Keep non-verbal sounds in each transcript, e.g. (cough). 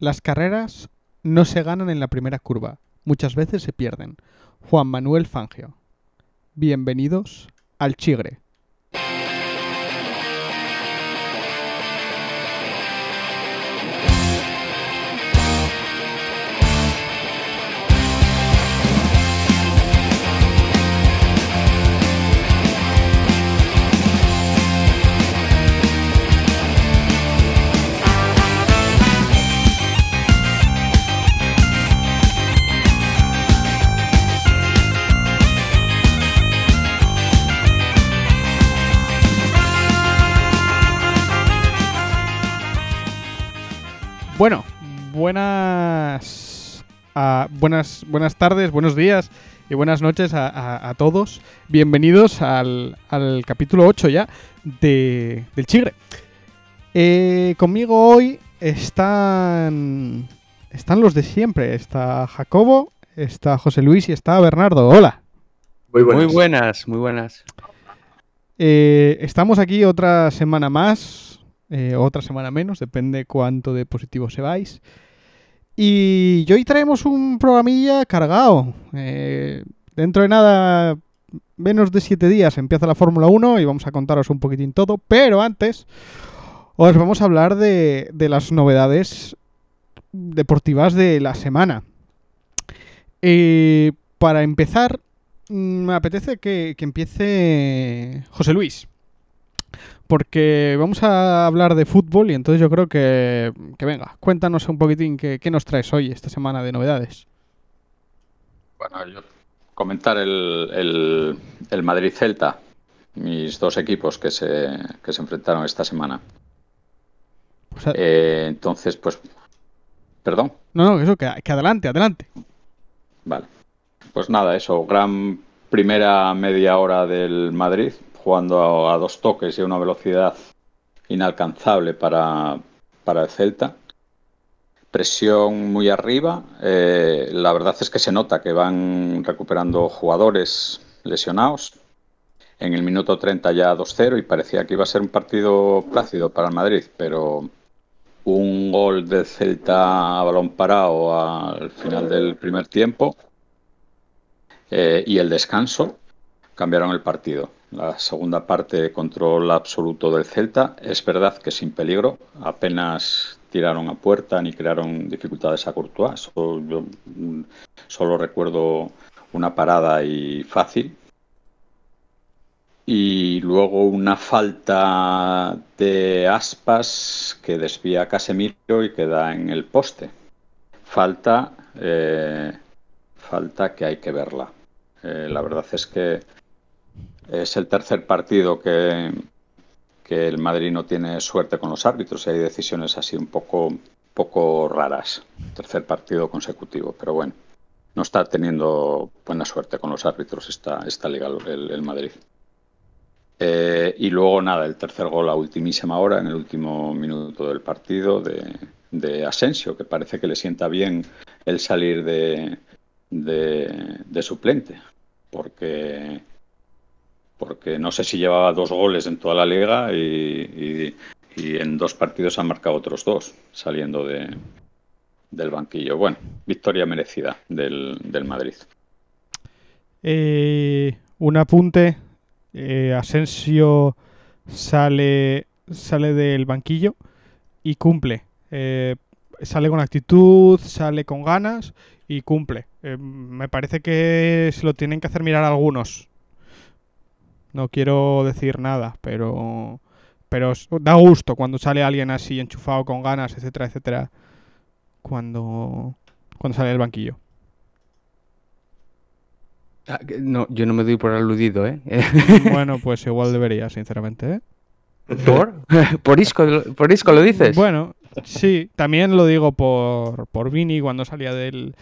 Las carreras no se ganan en la primera curva, muchas veces se pierden. Juan Manuel Fangio. Bienvenidos al Chigre. Bueno, buenas, buenas, buenas tardes, buenos días y buenas noches a, a- a todos. Bienvenidos al, al capítulo 8 ya de, del Chigre. Eh, conmigo hoy están, están los de siempre. Está Jacobo, está José Luis y está Bernardo. Hola. Muy Muy buenas, muy buenas. Eh, estamos aquí otra semana más, eh, otra semana menos, depende cuánto de positivo se vais. Y hoy traemos un programilla cargado. Eh, dentro de nada, menos de siete días empieza la Fórmula 1 y vamos a contaros un poquitín todo. Pero antes, os vamos a hablar de, las novedades deportivas de la semana. Eh, para empezar, Mm, me apetece que empiece José Luis. Porque vamos a hablar de fútbol y entonces yo creo que, que venga, cuéntanos un poquitín qué, qué nos traes hoy, esta semana de novedades. Bueno, yo comentar el, el, el Madrid-Celta, mis dos equipos que se, que se enfrentaron esta semana. Sea, Eh, entonces, pues, perdón, no, no, eso, que, que adelante, adelante. vale. Pues nada, eso, gran primera media hora del Madrid, jugando a, dos toques y a una velocidad inalcanzable para, para el Celta. Presión muy arriba. eh, la verdad es que se nota que van recuperando jugadores lesionados. En el minuto 30 ya 2-0 y parecía que iba a ser un partido plácido para el Madrid, pero un gol del Celta a balón parado al final del primer tiempo eh, y el descanso cambiaron el partido. La segunda parte, control absoluto del Celta. Es verdad que sin peligro, apenas tiraron a puerta ni crearon dificultades a Courtois. Solo, yo, mm, solo recuerdo una parada y fácil. Y luego una falta de aspas que desvía a Casemiro y queda en el poste. Falta, eh, falta que hay que verla. Eh, la verdad es que es el tercer partido que, que el Madrid no tiene suerte con los árbitros hay decisiones así un poco, poco raras. Tercer partido consecutivo, pero bueno, no está teniendo buena suerte con los árbitros esta, esta liga el, el Madrid. Eh, y luego nada, el tercer gol a ultimísima hora, en el último minuto del partido de, de Asensio, que parece que le sienta bien el salir de, de suplente, porque porque no sé si llevaba dos goles en toda la liga y, y- en dos partidos han marcado otros dos saliendo de, del banquillo. Bueno, victoria merecida del, del Madrid. Eh, un apunte. eh, Asensio sale, sale del banquillo y cumple. Eh, sale con actitud, sale con ganas y cumple. Me parece que se lo tienen que hacer mirar algunos. No quiero decir nada, pero pero da gusto cuando sale alguien así enchufado con ganas, etcétera, etcétera, cuando cuando sale del banquillo. Ah, No, yo no me doy por aludido, ¿eh? (laughs) Bueno, pues igual debería, sinceramente, ¿eh? ¿Por? (laughs) ¿Por Isco, por Isco lo dices? Bueno, sí, también lo digo por, por Vini cuando salía del,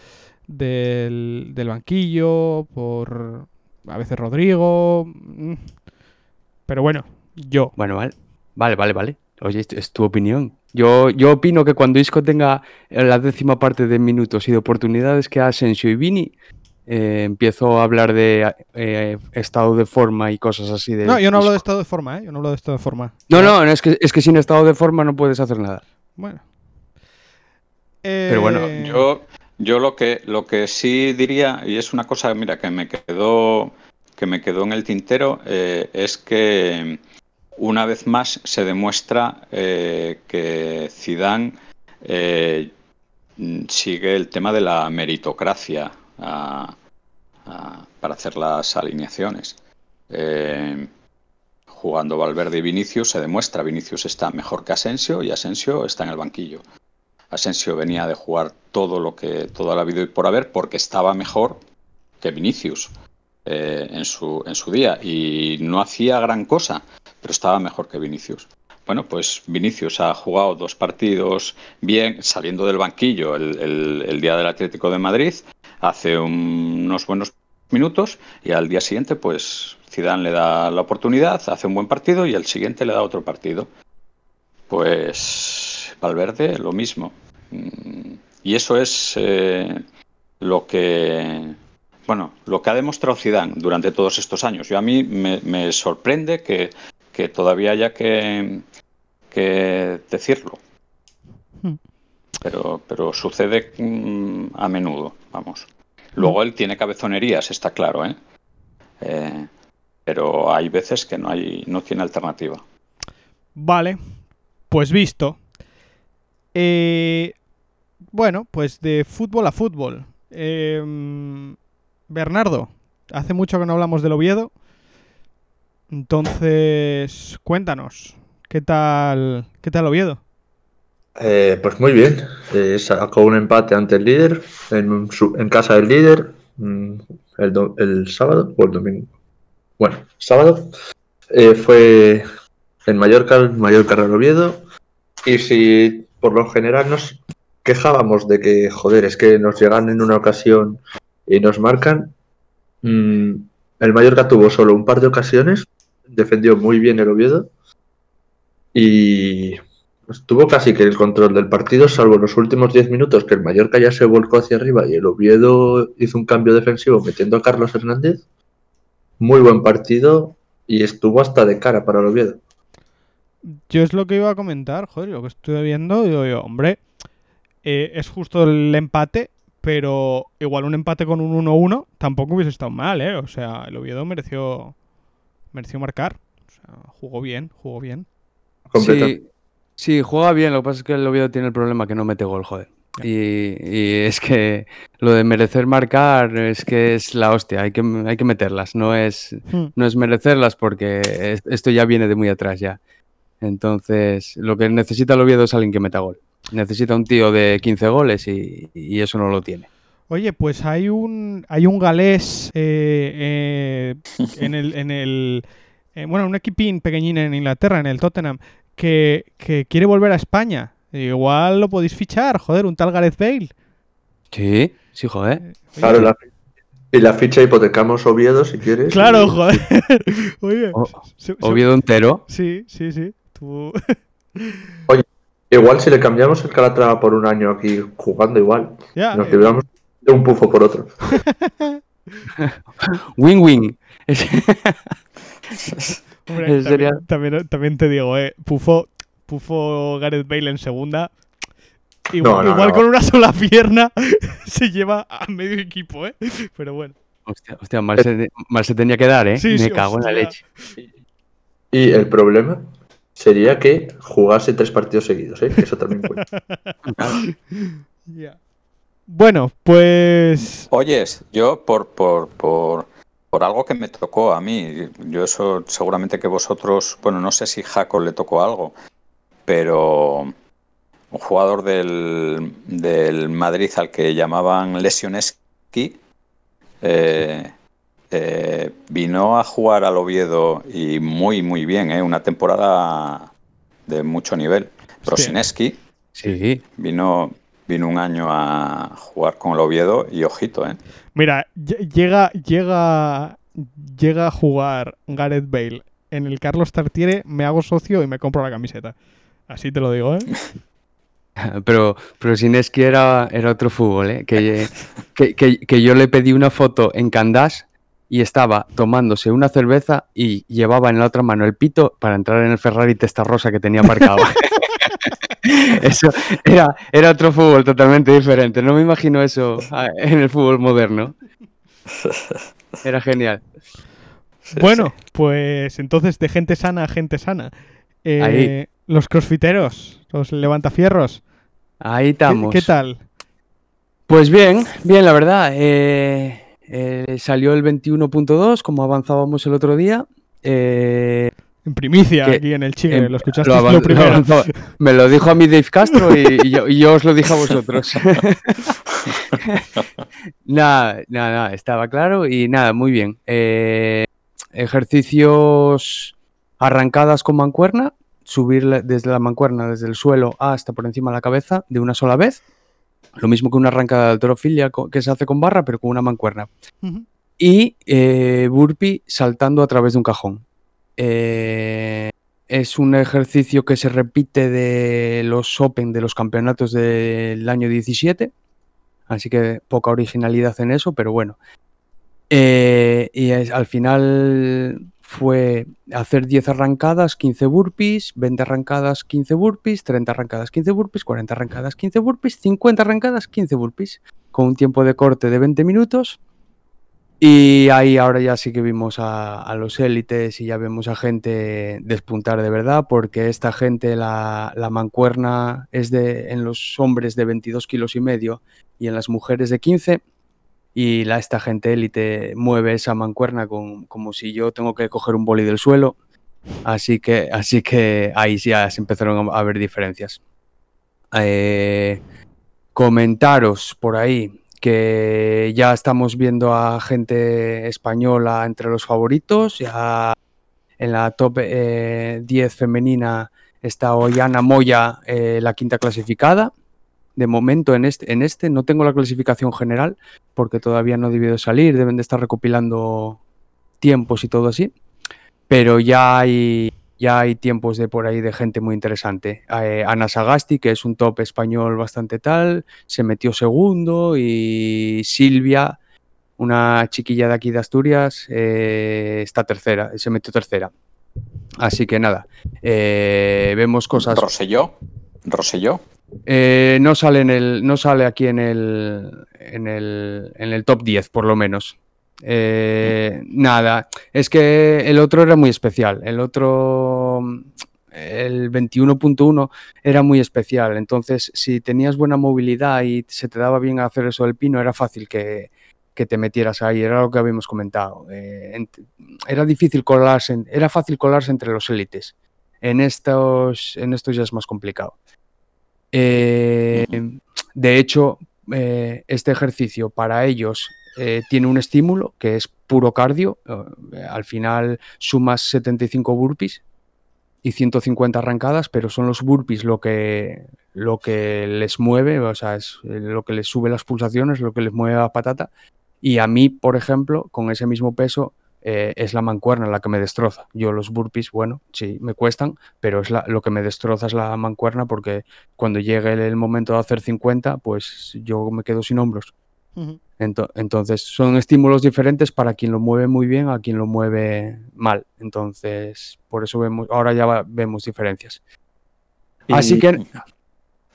del, del banquillo, por a veces Rodrigo. mm. Pero bueno, yo. Bueno, vale. Vale, vale, vale. Oye, es, es tu opinión. Yo, yo opino que cuando Isco tenga eh, la décima parte de minutos y de oportunidades que Asensio y Vini, eh, empiezo a hablar de eh, estado de forma y cosas así de No, yo no hablo de estado de forma, ¿eh? Yo no hablo de estado de forma. No, no, no, es que, es que sin estado de forma no puedes hacer nada. Bueno. Pero bueno, Yo, yo lo que lo que sí diría, y es una cosa, mira, que me quedó que me quedó en el tintero, eh, es que una vez más se demuestra eh, que Zidane eh, sigue el tema de la meritocracia para hacer las alineaciones. Eh, jugando Valverde y Vinicius se demuestra Vinicius está mejor que Asensio y Asensio está en el banquillo. Asensio venía de jugar todo lo que toda la vida y por haber porque estaba mejor que Vinicius eh, en, su, en su día y no hacía gran cosa, pero estaba mejor que Vinicius. Bueno, pues Vinicius ha jugado dos partidos bien, saliendo del banquillo el, día del Atlético de Madrid, hace un- unos buenos minutos y al día siguiente, pues Zidane le da la oportunidad, hace un buen partido y el siguiente le da otro partido. Pues Valverde lo mismo. Mm, Y eso es eh, lo que bueno, lo que ha demostrado Zidane durante todos estos años. Yo a mí me, me sorprende que, que todavía haya que, que decirlo. Hmm. Pero, pero sucede mm, a menudo, vamos. Luego él tiene cabezonerías, está claro, ¿eh? Eh, pero hay veces que no hay, no tiene alternativa. Vale, pues visto. Eh, bueno, pues de fútbol a fútbol. Em, Bernardo, hace mucho que no hablamos del Oviedo. Entonces, cuéntanos, ¿qué tal, qué tal Oviedo? Eh, pues muy bien. Eh, sacó un empate ante el líder en, casa del líder mm, el sábado o el domingo. Bueno, sábado eh, fue en Mallorca, el Mallorca Real Oviedo. Y si por lo general nos quejábamos de que, joder, es que nos llegan en una ocasión y nos marcan, mm, el Mallorca tuvo solo un par de ocasiones, defendió muy bien el Oviedo y Estuvo casi que el control del partido, salvo los últimos 10 minutos que el Mallorca ya se volcó hacia arriba y el Oviedo hizo un cambio defensivo metiendo a Carlos Hernández. Muy buen partido y estuvo hasta de cara para el Oviedo. Yo es lo que iba a comentar, joder, lo que estuve viendo, digo yo, hombre, eh, es justo el empate, pero igual un empate con un 1-1 tampoco hubiese estado mal, ¿eh? O sea, el Oviedo mereció, mereció marcar. O sea, jugó bien, jugó bien. Sí, sí, juega bien. Lo que pasa es que el Oviedo tiene el problema que no mete gol, joder. Y, y es que lo de merecer marcar es que es la hostia. Hay que, hay que meterlas. No es, Hmm. no es merecerlas porque es- esto ya viene de muy atrás ya. Entonces, lo que necesita el Oviedo es alguien que meta gol. Necesita un tío de 15 goles y, y eso no lo tiene. Oye, pues hay un hay un galés eh, eh, en el en el eh, bueno un equipín pequeñín en Inglaterra en el Tottenham que, que quiere volver a España. Igual lo podéis fichar, joder, un tal Gareth Bale. Sí, sí, joder. Oye, Claro, la- y la ficha hipotecamos Oviedo si quieres. claro, y- joder. (laughs) Oye, O- se- se- Oviedo entero. Sí, sí, sí. Tú- (laughs) Igual si le cambiamos el Calatrava por un año aquí jugando igual, ya, nos eh, llevamos de un pufo por otro. (laughs) Win-win. (laughs) hombre, sería- también, también- también te digo, eh, Pufo, Pufo Gareth Bale en segunda. Igual, No, no, igual no. con una sola pierna (laughs) se lleva a medio equipo, ¿eh? Pero bueno. Hostia, hostia, mal, se, mal se tenía que dar, ¿eh? Sí, Me sí, cago en la leche. Y el problema sería que jugase tres partidos seguidos, ¿eh? eso también cuenta. (laughs) Ya. Bueno, pues. Oyes, yo por, por, por, por algo que me tocó a mí, yo eso seguramente que vosotros, bueno, no sé si Jaco le tocó algo, pero un jugador del, del Madrid al que llamaban Lesioneski eh, eh, vino a jugar al Oviedo y muy, muy bien, ¿eh? una temporada de mucho nivel. Rosineski Sí, vino, vino un año a jugar con el Oviedo y ojito, ¿eh? Mira, lle- llega, llega, llega a jugar Gareth Bale en el Carlos Tartiere, me hago socio y me compro la camiseta. Así te lo digo, ¿eh? (laughs) pero, pero Sineski era, era otro fútbol, ¿eh? Que, que, que- que yo le pedí una foto en Candás y estaba tomándose una cerveza y llevaba en la otra mano el pito para entrar en el Ferrari Testarossa que tenía aparcado. (laughs) Eso era, era otro fútbol totalmente diferente. No me imagino eso ah, en el fútbol moderno. (laughs) Era genial. Sí, bueno, pues entonces de gente sana a gente sana. Eh, Ahí. los crossfiteros, los levantafierros. Ahí ¿Qué, estamos. qué tal? Pues bien, bien, la verdad. eh, eh, salió el 21.2, como avanzábamos el otro día. Eh, En primicia, Que- aquí en el Chile, em, lo escuchaste lo (laughs) lo, me lo dijo a mí Dave Castro y, y yo, y yo os lo dije a vosotros. (laughs) nada, nada, nada, estaba claro y nada, muy bien. Eh, ejercicios arrancadas con mancuerna, subir desde la mancuerna, desde el suelo hasta por encima de la cabeza de una sola vez. Lo mismo que una arrancada de alterofilia que se hace con barra, pero con una mancuerna y eh, burpee saltando a través de un cajón. Eh, es un ejercicio que se repite de los Open, de los campeonatos del año 17, así que poca originalidad en eso, pero bueno. Eh, y es- al final fue hacer 10 arrancadas, 15 burpees, 20 arrancadas, 15 burpees, 30 arrancadas, 15 burpees, 40 arrancadas, 15 burpees, 50 arrancadas, 15 burpees, con un tiempo de corte de 20 minutos y ahí ahora ya sí que vimos a, a los élites y ya vemos a gente despuntar de verdad, porque esta gente, la, la mancuerna es de, en los hombres de 22 kilos y medio y en las mujeres de 15. Y la, esta gente élite mueve esa mancuerna como si yo tengo que coger un boli del suelo. Así que, así que ahí ya se empezaron a, a ver diferencias. Eh, comentaros por ahí que ya estamos viendo a gente española entre los favoritos. Ya en la top eh, 10 femenina está Ollana Moya, eh, la quinta clasificada. De momento en este, en este no tengo la clasificación general porque todavía no ha debido salir, deben de estar recopilando tiempos y todo así. Pero ya hay, ya hay tiempos de por ahí de gente muy interesante. Eh, Ana Sagasti, que es un top español bastante tal, se metió segundo y Silvia, una chiquilla de aquí de Asturias, eh, está tercera, se metió tercera. Así que nada, eh, vemos cosas. Roselló. Roselló. Eh, no sale en el, no sale aquí en el, en el, en el top 10 por lo menos. Eh, nada, es que el otro era muy especial. El otro, el 21.1 era muy especial. Entonces, si tenías buena movilidad y se te daba bien hacer eso del pino, era fácil que, te metieras ahí. Era lo que habíamos comentado. Eh, era difícil colarse, era fácil colarse entre los élites. En estos, en estos ya es más complicado. Eh, de hecho, eh, este ejercicio para ellos eh, tiene un estímulo que es puro cardio. al final sumas 75 burpees y 150 arrancadas, pero son los burpees lo que, lo que les mueve, o sea, es lo que les sube las pulsaciones, lo que les mueve la patata. Y a mí, por ejemplo, con ese mismo peso, eh, es la mancuerna la que me destroza. Yo los burpees, bueno, sí, me cuestan, pero es la- lo que me destroza es la mancuerna porque cuando llegue el, el momento de hacer 50, pues yo me quedo sin hombros. Ento- entonces, son estímulos diferentes para quien lo mueve muy bien, a quien lo mueve mal. Entonces, por eso vemos, ahora ya va- vemos diferencias. Así Y- que,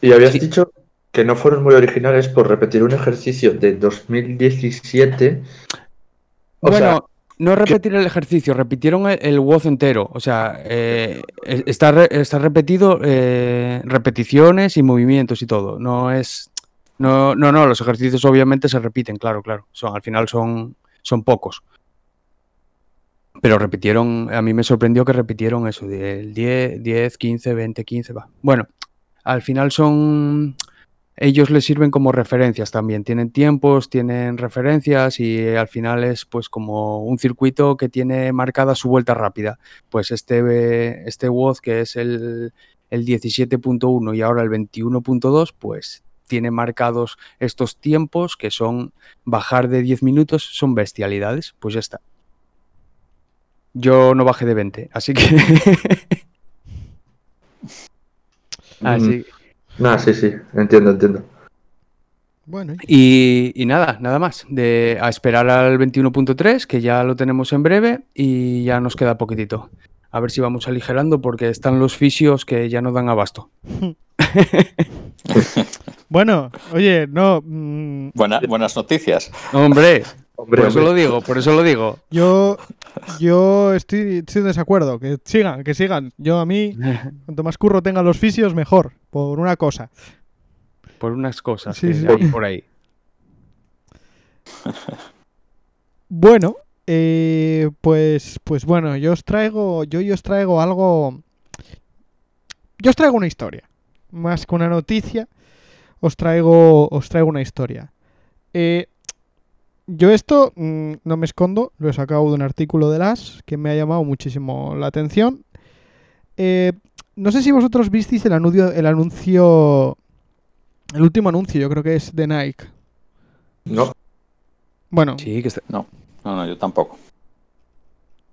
Y habías Sí. dicho que no fueron muy originales por repetir un ejercicio de 2017. O bueno, sea, no repetir el ejercicio, repitieron el, el WOZ entero. O sea, eh, está, re- está repetido eh, repeticiones y movimientos y todo. No es. No, no, no, los ejercicios obviamente se repiten, claro, claro. Son, al final son, son pocos. Pero repitieron, a mí me sorprendió que repitieron eso, del 10, 10, 15, 20, 15, va. Bueno, al final son, ellos les sirven como referencias también. Tienen tiempos, tienen referencias y eh, al final es pues como un circuito que tiene marcada su vuelta rápida. Pues este, este WOZ que es el, el 17.1 y ahora el 21.2, pues tiene marcados estos tiempos que son bajar de 10 minutos, son bestialidades. Pues ya está. Yo no bajé de 20, así que... (laughs) así, nada, sí, sí, entiendo, entiendo. Bueno, Y, y nada, nada más. De, a esperar al 21.3, que ya lo tenemos en breve y ya nos queda poquitito. A ver si vamos aligerando porque están los fisios que ya no dan abasto. (laughs) Bueno, oye, no. mm, Buena- buenas noticias. Hombre, Hombre, por eso hombre. lo digo, por eso lo digo. yo yo estoy, estoy en desacuerdo. Que sigan, que sigan. Yo a mí, (laughs) cuanto más curro tengan los fisios, mejor. Por una cosa. Por unas cosas Sí, que sí. hay por ahí. (laughs) Bueno, eh, pues, pues bueno, yo os traigo, yo, yo os traigo algo, yo os traigo una historia, más que una noticia, os traigo, os traigo una historia. Eh, yo esto mm, no me escondo, lo he sacado de un artículo de las que me ha llamado muchísimo la atención. Eh, no sé si vosotros visteis el anuncio, el anuncio, el último anuncio, yo creo que es de Nike. No, Bueno, Sí, que está- No, no, yo tampoco.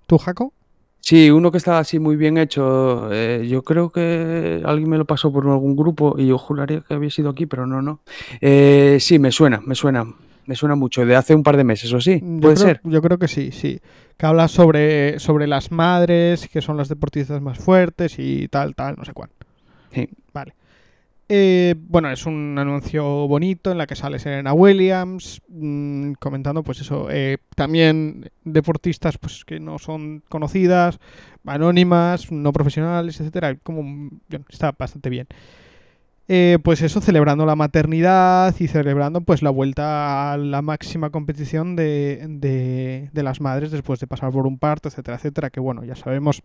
¿tú, Jaco? Sí, uno que está así muy bien hecho. eh, yo creo que alguien me lo pasó por algún grupo y yo juraría que había sido aquí, pero no, no. Eh, sí, me suena, me suena. Me suena mucho. De hace un par de meses, ¿o sí? Yo Puede creo, ser. Yo creo que sí, sí. Que habla sobre, sobre las madres, que son las deportistas más fuertes y tal, tal, no sé cuál. Sí. Vale. Eh, bueno, es un anuncio bonito en la que sale Serena Williams mm, comentando, pues eso, eh, también deportistas pues que no son conocidas, anónimas, no profesionales, etcétera. Como bueno, está bastante bien. Eh, pues eso, celebrando la maternidad y celebrando pues la vuelta a la máxima competición de, de- las madres después de pasar por un parto, etcétera, etcétera, que bueno, ya sabemos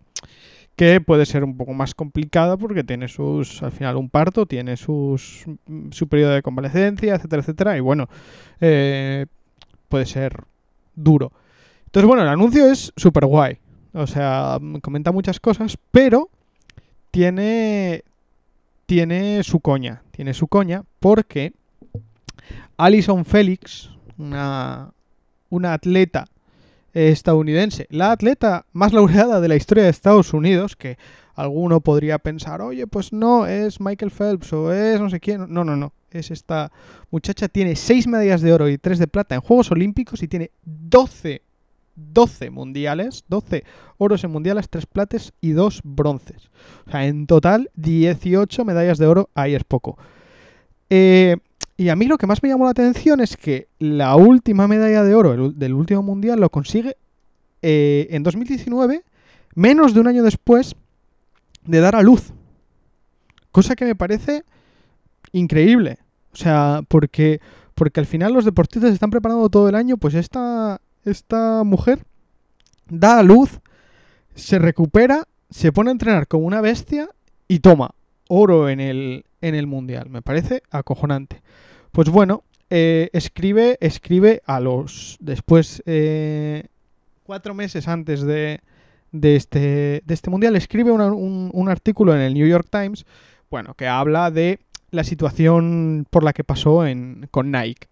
que puede ser un poco más complicada porque tiene sus, al final un parto, tiene sus, mm, su periodo de convalecencia, etcétera, etcétera, y bueno, eh, puede ser duro. Entonces, bueno, el anuncio es súper guay, o sea, mm, comenta muchas cosas, pero tiene, tiene su coña, tiene su coña porque Alison Félix, una, una atleta estadounidense, la atleta más laureada de la historia de Estados Unidos, que alguno podría pensar, oye, pues no, es Michael Phelps o es no sé quién. No, no, no. Es esta muchacha, tiene 6 medallas de oro y 3 de plata en Juegos Olímpicos y tiene 12, 12 mundiales, 12 oros en mundiales, 3 plates y 2 bronces. O sea, en total 18 medallas de oro, ahí es poco. Eh, y a mí lo que más me llamó la atención es que la última medalla de oro del último mundial lo consigue eh, en 2019, menos de un año después de dar a luz. Cosa que me parece increíble. O sea, porque, porque al final los deportistas están preparando todo el año, pues esta, esta mujer da a luz, se recupera, se pone a entrenar como una bestia y toma oro en el, en el mundial. Me parece acojonante. Pues bueno, eh, escribe, escribe a los. Después, eh, cuatro meses antes de, de, este, de este mundial, escribe un, un artículo en el New York Times, bueno, que habla de la situación por la que pasó en, con Nike.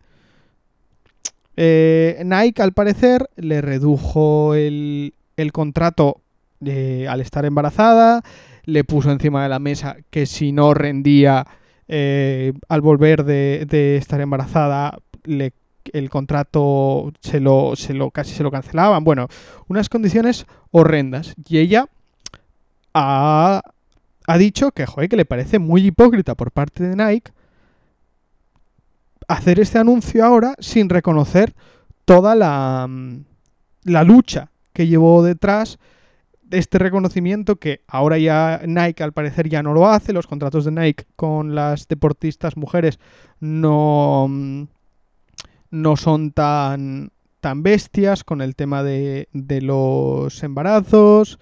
Eh, Nike, al parecer, le redujo el, contrato eh, al estar embarazada, le puso encima de la mesa que si no rendía eh, al volver de, estar embarazada, el contrato se lo, se lo casi se lo cancelaban. Bueno, unas condiciones horrendas. Y ella ha, ha dicho que, joder, que le parece muy hipócrita por parte de Nike hacer este anuncio ahora sin reconocer toda la, mm, la lucha que llevó detrás de este reconocimiento que ahora ya Nike al parecer ya no lo hace, los contratos de Nike con las deportistas mujeres no, mm, no son tan, tan bestias con el tema de, de los embarazos.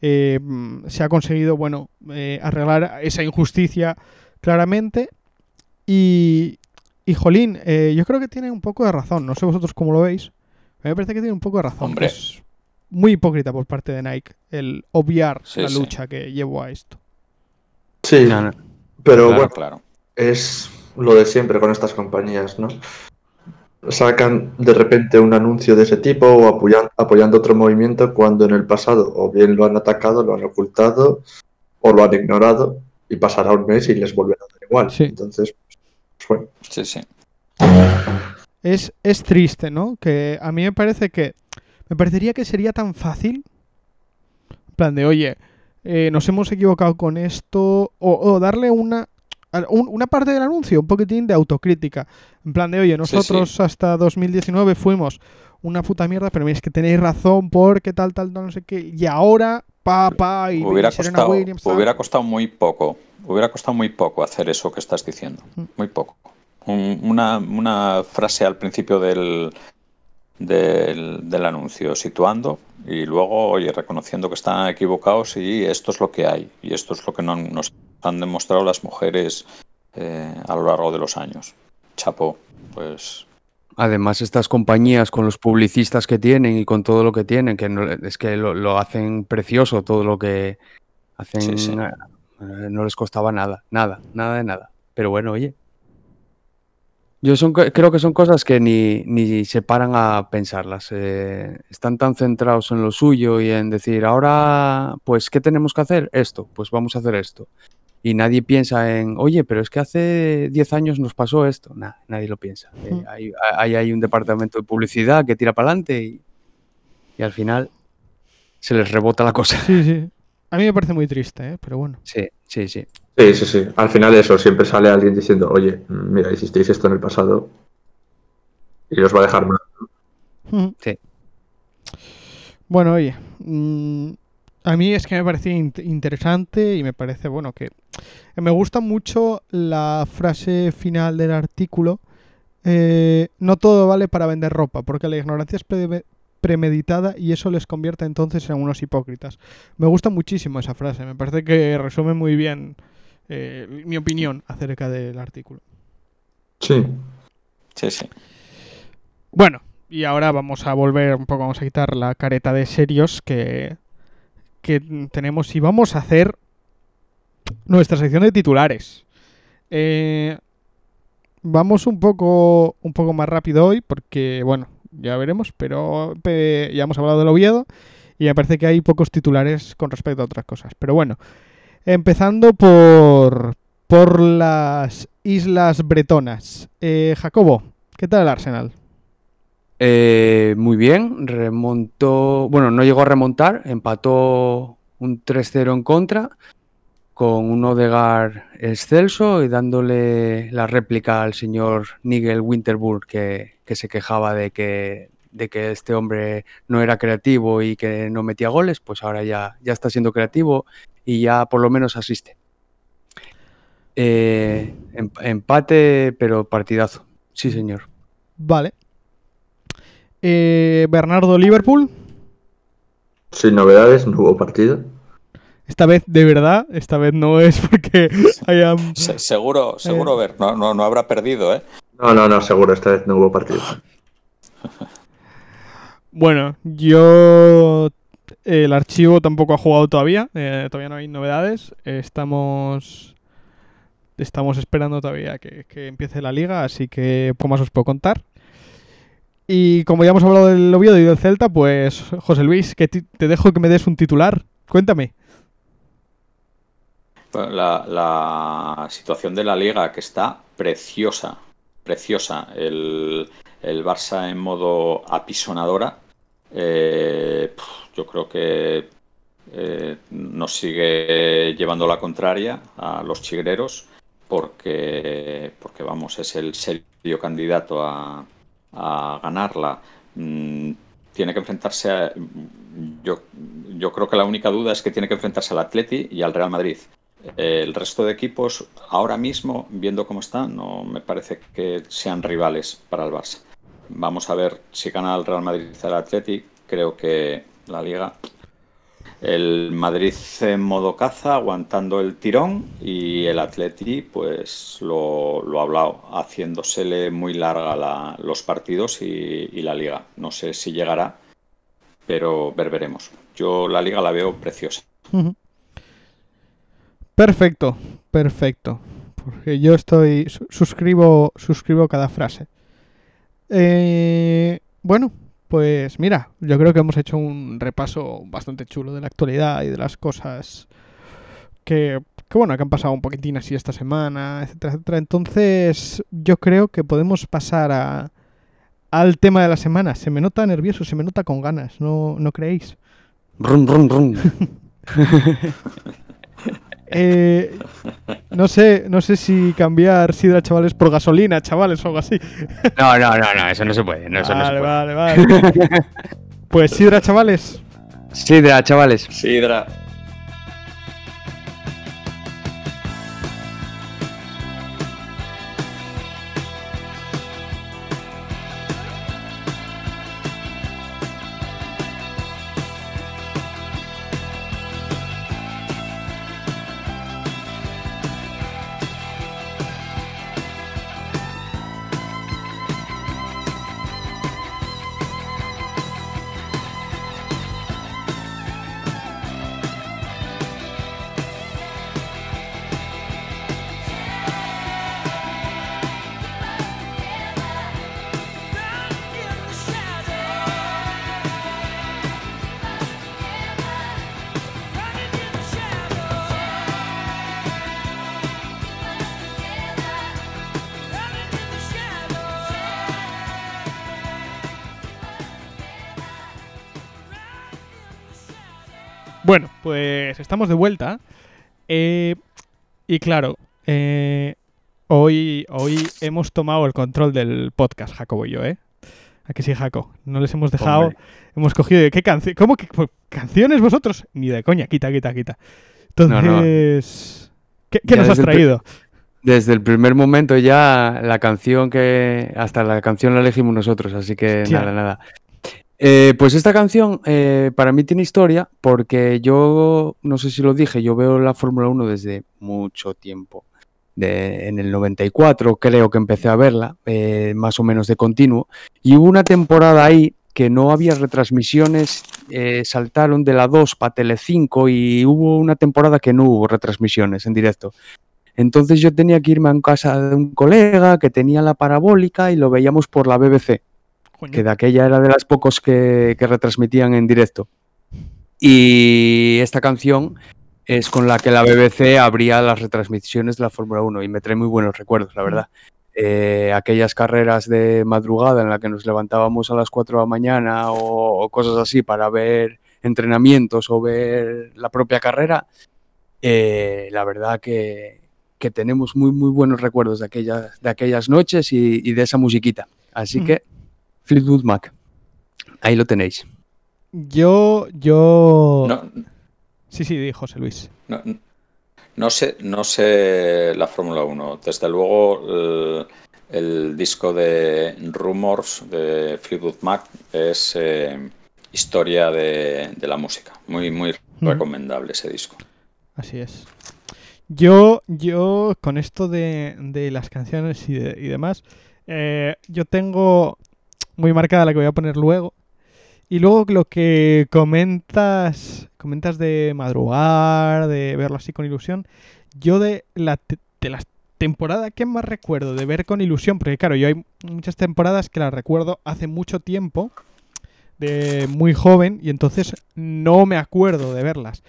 Eh, mm, se ha conseguido, bueno, eh, arreglar esa injusticia claramente. Y, y Jolín, eh, yo creo que tiene un poco de razón. No sé vosotros cómo lo veis. Me parece que tiene un poco de razón. Hombre. Es muy hipócrita por parte de Nike el obviar Sí, la sí. lucha que llevó a esto. Sí, pero claro, bueno, claro. es lo de siempre con estas compañías, ¿no? Sacan de repente un anuncio de ese tipo o apoyan- apoyando otro movimiento cuando en el pasado o bien lo han atacado, lo han ocultado o lo han ignorado y pasará un mes y les volverá a dar igual. Sí. Entonces, bueno. Sí, sí. Es, es triste, ¿no? Que a mí me parece que. Me parecería que sería tan fácil. plan de, oye, eh, nos hemos equivocado con esto, o, o darle una, un- una parte del anuncio, un poquitín de autocrítica. En plan de, oye, Sí, nosotros hasta 2019 fuimos una puta mierda, pero es que tenéis razón porque tal, tal, tal, no sé qué, y ahora, pa, pa, y, hubiera Serena costado, Williams, hubiera costado muy poco. Hubiera costado muy poco hacer eso que estás diciendo. Muy poco. Un- una, una frase al principio del, del, del anuncio, situando, y luego, oye, reconociendo que están equivocados y esto es lo que hay. Y esto es lo que no- nos han demostrado las mujeres eh, a lo largo de los años. Chapo, pues Además, estas compañías con los publicistas que tienen y con todo lo que tienen, que no- es que lo, lo hacen precioso, todo lo que hacen, Sí, sí. Eh, no les costaba nada, nada, nada de nada. Pero bueno, oye. Yo son, creo que son cosas que ni, ni se paran a pensarlas. eh, están tan centrados en lo suyo y en decir, ahora, pues, ¿qué tenemos que hacer? Esto, pues vamos a hacer esto. Y nadie piensa en, oye, pero es que hace 10 años nos pasó esto. Nah, nadie lo piensa. Eh, hay, hay, hay un departamento de publicidad que tira para adelante y, y al final se les rebota la cosa. Sí, sí. A mí me parece muy triste, ¿eh? pero bueno. Sí, sí, sí. Sí, sí, sí. Al final eso, siempre sale alguien diciendo, oye, mira, hicisteis esto en el pasado y os va a dejar mal. Sí. Bueno, oye, mm, a mí es que me parecía int- interesante y me parece, bueno, que me gusta mucho la frase final del artículo. eh, no todo vale para vender ropa, porque la ignorancia es pre- premeditada y eso les convierte entonces en unos hipócritas. Me gusta muchísimo esa frase, me parece que resume muy bien eh, mi opinión acerca del artículo. Sí. sí, sí. Bueno, y ahora vamos a volver un poco, vamos a quitar la careta de serios que, que tenemos y vamos a hacer nuestra sección de titulares. Eh, vamos un poco, un poco más rápido hoy porque, bueno, ya veremos, pero pe- ya hemos hablado del Oviedo y me parece que hay pocos titulares con respecto a otras cosas. Pero bueno, empezando por, por las Islas Bretonas. Eh, Jacobo, ¿qué tal el Arsenal? Eh, muy bien, remontó, bueno, no llegó a remontar, empató un 3-0 en contra con un Odegaard excelso y dándole la réplica al señor Nigel Winterburg que, que se quejaba de que, de que este hombre no era creativo y que no metía goles, pues ahora ya, ya está siendo creativo y ya por lo menos asiste. Eh, em- empate, pero partidazo. Sí, señor. Vale. Eh, Bernardo Liverpool. Sin novedades, no hubo partido. Esta vez de verdad, esta vez no es porque (laughs) hayan... Se- seguro, seguro, ver, no, no, no habrá perdido, ¿eh? No, no, no, seguro, esta vez no hubo partido. (laughs) Bueno, yo... El archivo tampoco ha jugado todavía, eh, todavía no hay novedades. Estamos... Estamos esperando todavía que, que empiece la liga, así que poco más os puedo contar. Y como ya hemos hablado del Oviedo y del Celta, pues José Luis, que te dejo que me des un titular. Cuéntame. La situación de la liga que está preciosa, preciosa. El, el Barça en modo apisonadora. eh, yo creo que eh, nos sigue llevando la contraria a los chigreros porque, porque vamos, es el serio candidato a, a ganarla. Mm, tiene que enfrentarse a... Yo, yo creo que la única duda es que tiene que enfrentarse al Atleti y al Real Madrid. El resto de equipos, ahora mismo, viendo cómo están, no me parece que sean rivales para el Barça. Vamos a ver si gana el Real Madrid al Atleti. Creo que la liga. El Madrid en modo caza, aguantando el tirón, y el Atleti, pues lo, ha hablado, haciéndosele muy larga la- los partidos y, la liga. No sé si llegará, pero ver, veremos. Yo la liga la veo preciosa. Perfecto, perfecto. Porque yo estoy. su- suscribo, suscribo cada frase. Eh, bueno, pues mira, yo creo que hemos hecho un repaso bastante chulo de la actualidad y de las cosas que, que bueno, que han pasado un poquitín así esta semana, etcétera, etcétera. Entonces, yo creo que podemos pasar a, al tema de la semana. Se me nota nervioso, se me nota con ganas, ¿no, no creéis? Rum, rum, rum. (laughs) Eh, no sé, no sé si cambiar sidra, chavales, por gasolina, chavales, o algo así. No, no, no, no, eso no se puede. No, eso no se vale, puede. vale, vale. (laughs) Pues sidra, chavales. Sidra, chavales. Sidra. Estamos de vuelta. Eh, y claro, eh, hoy, hoy hemos tomado el control del podcast, Jacobo y yo, ¿eh? Aquí sí, Jaco. No les hemos dejado. Hombre. Hemos cogido. ¿Qué canción? ¿Cómo que pues, canciones vosotros? Ni de coña, quita, quita, quita. No, no. Entonces. ¿Qué, qué nos has traído? Desde el primer momento ya la canción que... Hasta la canción la elegimos nosotros, así que nada, nada. Eh, pues esta canción eh, para mí tiene historia porque yo, no sé si lo dije, yo veo la Fórmula 1 desde mucho tiempo. En el 94 creo que empecé a verla, eh, más o menos de continuo. Y hubo una temporada ahí que no había retransmisiones, saltaron de la 2 para Telecinco y hubo una temporada que no hubo retransmisiones en directo. Entonces yo tenía que irme a casa de un colega que tenía la parabólica y lo veíamos por la BBC, Coño. que de aquella era de las pocos que, que retransmitían en directo. Y esta canción es con la que la BBC abría las retransmisiones de la Fórmula 1 y me trae muy buenos recuerdos, la verdad. Eh, aquellas carreras de madrugada en la que nos levantábamos a las 4 de la mañana o, o cosas así para ver entrenamientos o ver la propia carrera, eh, la verdad que, que tenemos muy, muy buenos recuerdos de aquellas, de aquellas noches y, y de esa musiquita. Así que, Fleetwood Mac, ahí lo tenéis. Yo. Yo. No, Sí, sí, di José Luis. no, no sé, no sé la Fórmula 1. Desde luego, el, el disco de Rumors de Fleetwood Mac es eh, historia de, de la música. Muy, muy Ujú. recomendable ese disco. Así es. Yo, yo, con esto de, de las canciones y, de- y demás, eh, yo tengo muy marcada la que voy a poner luego. Y luego lo que comentas, comentas de madrugar, de verlo así con ilusión, yo de la de las temporadas que más recuerdo de ver con ilusión, porque claro, yo hay muchas temporadas que las recuerdo hace mucho tiempo, de muy joven, y entonces no me acuerdo de verlas.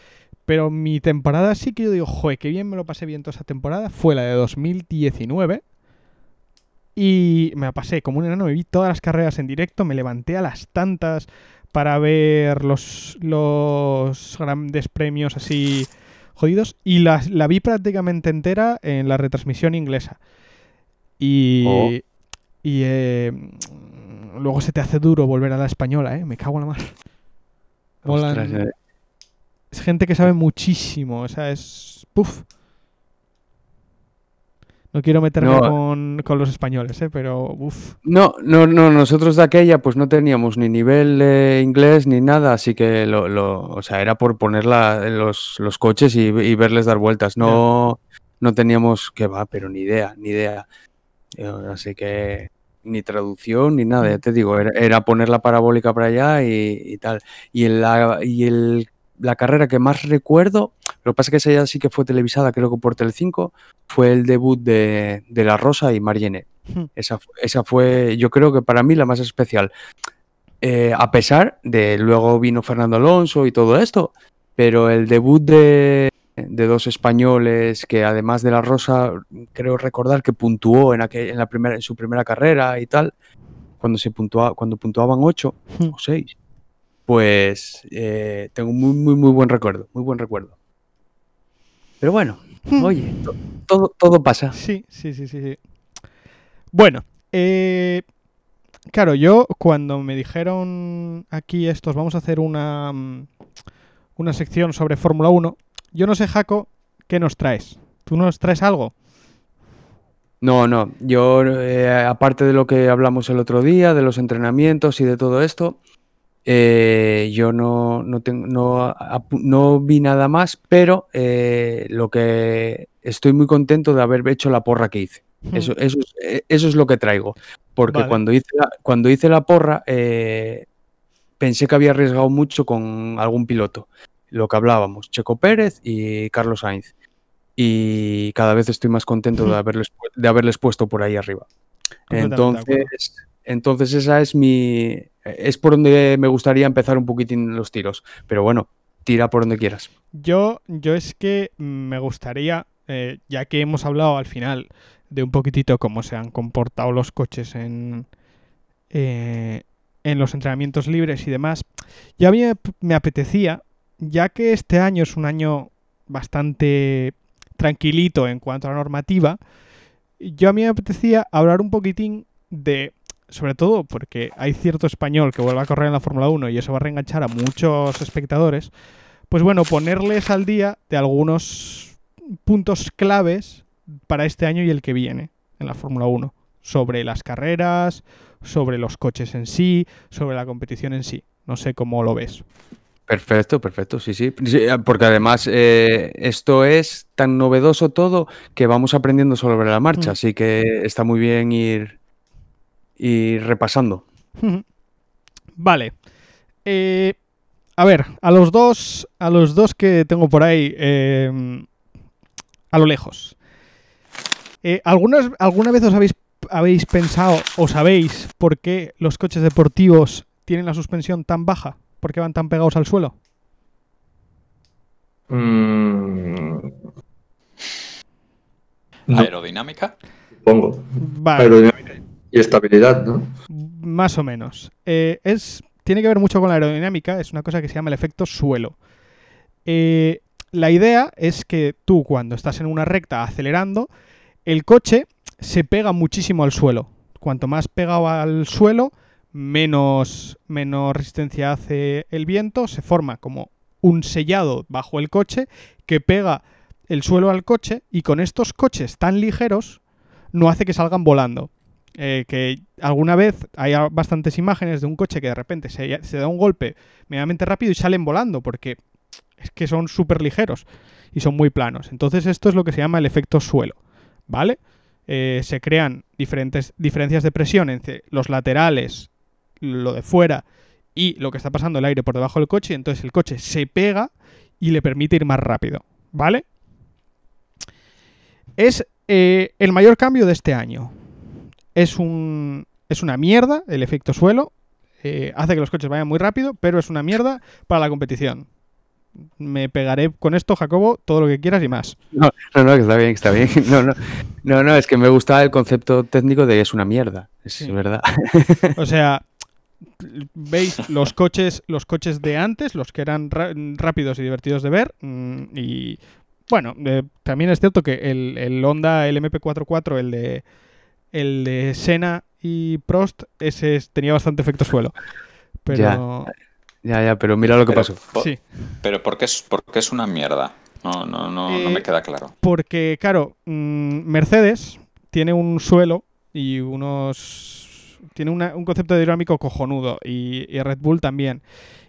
Pero mi temporada sí que yo digo, joder, qué bien me lo pasé bien toda esa temporada. Fue la de 2019. Y me pasé como un enano, me vi todas las carreras en directo, me levanté a las tantas para ver los, los grandes premios así jodidos. Y la, la vi prácticamente entera en la retransmisión inglesa. Y, Oh. y eh, luego se te hace duro volver a la española, ¿eh? Me cago en la mar. Ostras, eh, es gente que sabe muchísimo, o sea, es... Puf. No quiero meterme No. con, con los españoles, ¿eh? Pero, uff. No, no, no, nosotros de aquella pues no teníamos ni nivel de inglés ni nada, así que lo, lo- o sea, era por poner la- los, los coches y, y verles dar vueltas. No, no teníamos que va, pero ni idea, ni idea. Eh, Así que ni traducción ni nada, ya te digo, era, era poner la parabólica para allá y, y tal. Y, en la, y el, la carrera que más recuerdo, lo que pasa es que esa ya sí que fue televisada, creo que por Telecinco, fue el debut de, de La Rosa y Marjane. Esa, fu- esa fue, yo creo que para mí la más especial. Eh, a pesar de luego vino Fernando Alonso y todo esto, pero el debut de, de dos españoles que además de la Rosa, creo recordar que puntuó en, aquel- en, la primera, en su primera carrera y tal, cuando, se puntua, cuando puntuaban 8 Hmm. o 6. Pues eh, tengo muy, muy, muy buen recuerdo, muy buen recuerdo. Pero bueno, oye, to- todo, todo pasa. Sí, sí, sí, sí. sí. Bueno, eh, claro, yo cuando me dijeron aquí estos, vamos a hacer una, mm, una sección sobre Fórmula 1, yo no sé, Jaco, ¿qué nos traes? ¿Tú nos traes algo? No, no, yo eh, aparte de lo que hablamos el otro día, de los entrenamientos y de todo esto, eh, yo no, no, tengo, no, no vi nada más, pero eh, lo que estoy muy contento de haber hecho la porra que hice. Eso, eso, es, eh, eso es lo que traigo. Porque Vale. cuando, hice la, cuando hice la porra, eh, pensé que había arriesgado mucho con algún piloto. Lo que hablábamos, Checo Pérez y Carlos Sainz. Y cada vez estoy más contento de haberles, de haberles puesto por ahí arriba. Entonces, entonces esa es mi. Es por donde me gustaría empezar un poquitín los tiros. Pero bueno, tira por donde quieras. Yo, yo es que me gustaría, eh, ya que hemos hablado al final de un poquitito cómo se han comportado los coches en, eh, en los entrenamientos libres y demás, ya a mí me, apetecía, ya que este año es un año bastante tranquilito en cuanto a la normativa, yo a mí me apetecía hablar un poquitín de, sobre todo porque hay cierto español que vuelve a correr en la Fórmula 1 y eso va a reenganchar a muchos espectadores, pues bueno, ponerles al día de algunos puntos claves para este año y el que viene en la Fórmula 1, sobre las carreras, sobre los coches en sí, sobre la competición en sí. No sé cómo lo ves. Perfecto, perfecto, sí, sí. Sí, Porque además eh, esto es tan novedoso todo que vamos aprendiendo sobre la marcha, Mm. así que está muy bien ir, ir repasando. (laughs) Vale. Eh, a ver, a los dos, a los dos que tengo por ahí, eh, a lo lejos. Eh, ¿algunas, ¿Alguna vez os habéis, habéis pensado o sabéis por qué los coches deportivos tienen la suspensión tan baja? ¿Por qué van tan pegados al suelo? Mm, no, Aerodinámica. supongo. Vale. Aerodinámica y estabilidad, ¿no? Más o menos. Eh, es, tiene que ver mucho con la aerodinámica, es una cosa que se llama el efecto suelo. Eh, la idea es que tú cuando estás en una recta acelerando, el coche se pega muchísimo al suelo. Cuanto más pegado al suelo, menos, menos resistencia hace el viento, se forma como un sellado bajo el coche que pega el suelo al coche y con estos coches tan ligeros no hace que salgan volando. Eh, que alguna vez hay bastantes imágenes de un coche que de repente se, se da un golpe medianamente rápido y salen volando porque es que son súper ligeros y son muy planos. Entonces esto es lo que se llama el efecto suelo, ¿vale? Eh, se crean diferentes diferencias de presión entre los laterales, lo de fuera y lo que está pasando el aire por debajo del coche y entonces el coche se pega y le permite ir más rápido, ¿vale? Es eh, el mayor cambio de este año. Es, un, es una mierda el efecto suelo. eh, hace que los coches vayan muy rápido, pero es una mierda para la competición. Me pegaré con esto, Jacobo, todo lo que quieras y más. No, no, no, que está bien, que está bien. (laughs) No, no, no, no, es que me gusta el concepto técnico de que es una mierda. Es Sí. verdad. O sea, (laughs) veis los coches, los coches de antes, los que eran ra- rápidos y divertidos de ver. mm, y bueno, eh, también es cierto que el, el Honda, el MP44, el de el de Senna y Prost, ese es- tenía bastante efecto suelo. (laughs) Pero Ya, ya, pero mira lo que Pero, pasó. po- sí, pero ¿por qué es, por qué es una mierda? No, no, no, no Eh, me queda claro. porque claro, mm, Mercedes tiene un suelo y unos tiene una- un concepto aerodinámico cojonudo y, y Red Bull también.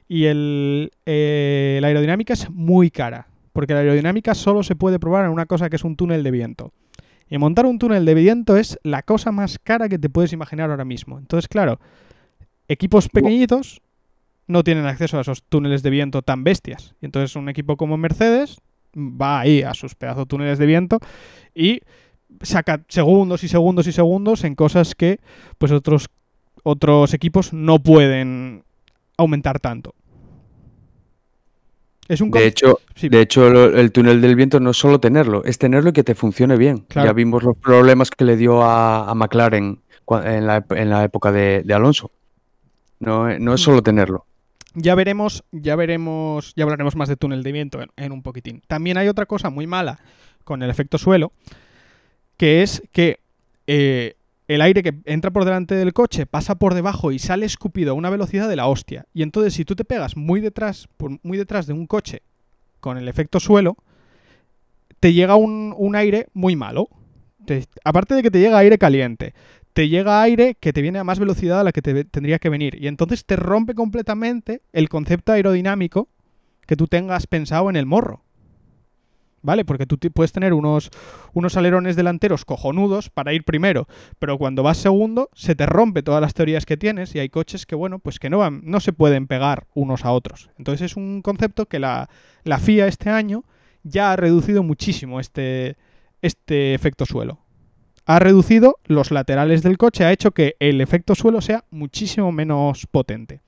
Y el, eh, la aerodinámica es muy cara, porque la aerodinámica solo se puede probar en una cosa que es un túnel de viento. Y montar un túnel de viento es la cosa más cara que te puedes imaginar ahora mismo. Entonces, claro, equipos pequeñitos no tienen acceso a esos túneles de viento tan bestias. Y entonces un equipo como Mercedes va ahí a sus pedazos túneles de viento y saca segundos y segundos y segundos en cosas que pues otros otros equipos no pueden aumentar tanto. Es un De hecho, sí, de hecho, el túnel del viento no es solo tenerlo, es tenerlo y que te funcione bien. Claro. Ya vimos los problemas que le dio a, a McLaren en la, en la época de, de Alonso. No, eh, no es Mm. solo tenerlo. Ya veremos, ya veremos, ya hablaremos más de túnel de viento en, en un poquitín. También hay otra cosa muy mala con el efecto suelo, que es que eh, el aire que entra por delante del coche pasa por debajo y sale escupido a una velocidad de la hostia. Y entonces si tú te pegas muy detrás, muy detrás de un coche con el efecto suelo, te llega un, aire muy malo. Te- aparte de que te llega aire caliente, te llega aire que te viene a más velocidad a la que te tendría que venir. Y entonces te rompe completamente el concepto aerodinámico que tú tengas pensado en el morro. ¿Vale? Porque tú puedes tener unos, unos alerones delanteros cojonudos para ir primero, pero cuando vas segundo se te rompe todas las teorías que tienes y hay coches que, bueno, pues que no, van, no se pueden pegar unos a otros. Entonces es un concepto que la, la FIA este año ya ha reducido muchísimo este, este efecto suelo. Ha reducido los laterales del coche, ha hecho que el efecto suelo sea muchísimo menos potente.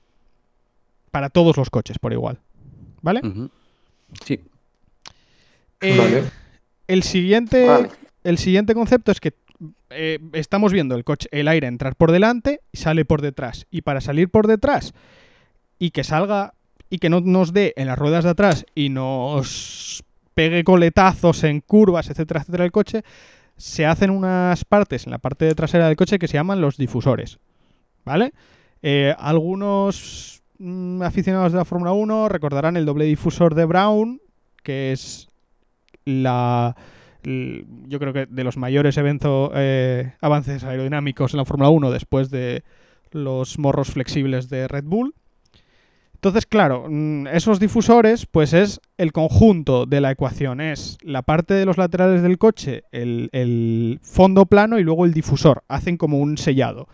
Para todos los coches por igual. ¿Vale? Sí. Eh, Vale. El siguiente, Vale. el siguiente concepto es que eh, estamos viendo el coche, el aire entrar por delante y sale por detrás. Y para salir por detrás y que salga y que no nos dé en las ruedas de atrás y nos pegue coletazos en curvas, etcétera, etcétera, el coche, se hacen unas partes en la parte trasera del coche que se llaman los difusores. ¿Vale? Eh, algunos mm, aficionados de la Fórmula 1 recordarán el doble difusor de Brown, que es yo creo que de los mayores eventos eh, avances aerodinámicos en la Fórmula 1 después de los morros flexibles de Red Bull. Entonces, claro, mm, esos difusores, pues es el conjunto de la ecuación. Es la parte de los laterales del coche, el, el fondo plano y luego el difusor. Hacen como un sellado.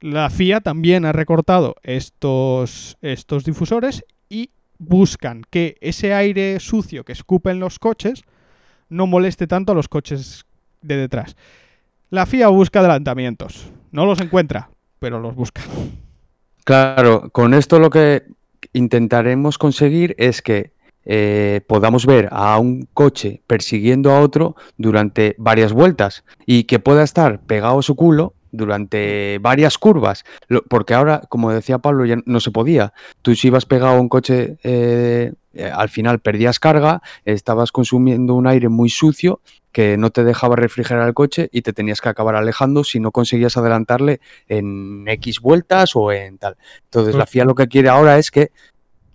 La FIA también ha recortado estos, estos difusores y buscan que ese aire sucio que escupen los coches no moleste tanto a los coches de detrás. La FIA busca adelantamientos. No los encuentra, pero los busca. Claro, con esto lo que intentaremos conseguir es que eh, podamos ver a un coche persiguiendo a otro durante varias vueltas y que pueda estar pegado a su culo durante varias curvas, porque ahora, como decía Pablo, ya no se podía. Tú si ibas pegado a un coche, eh, eh, al final perdías carga, estabas consumiendo un aire muy sucio que no te dejaba refrigerar el coche y te tenías que acabar alejando si no conseguías adelantarle en X vueltas o en tal. Entonces, la FIA lo que quiere ahora es que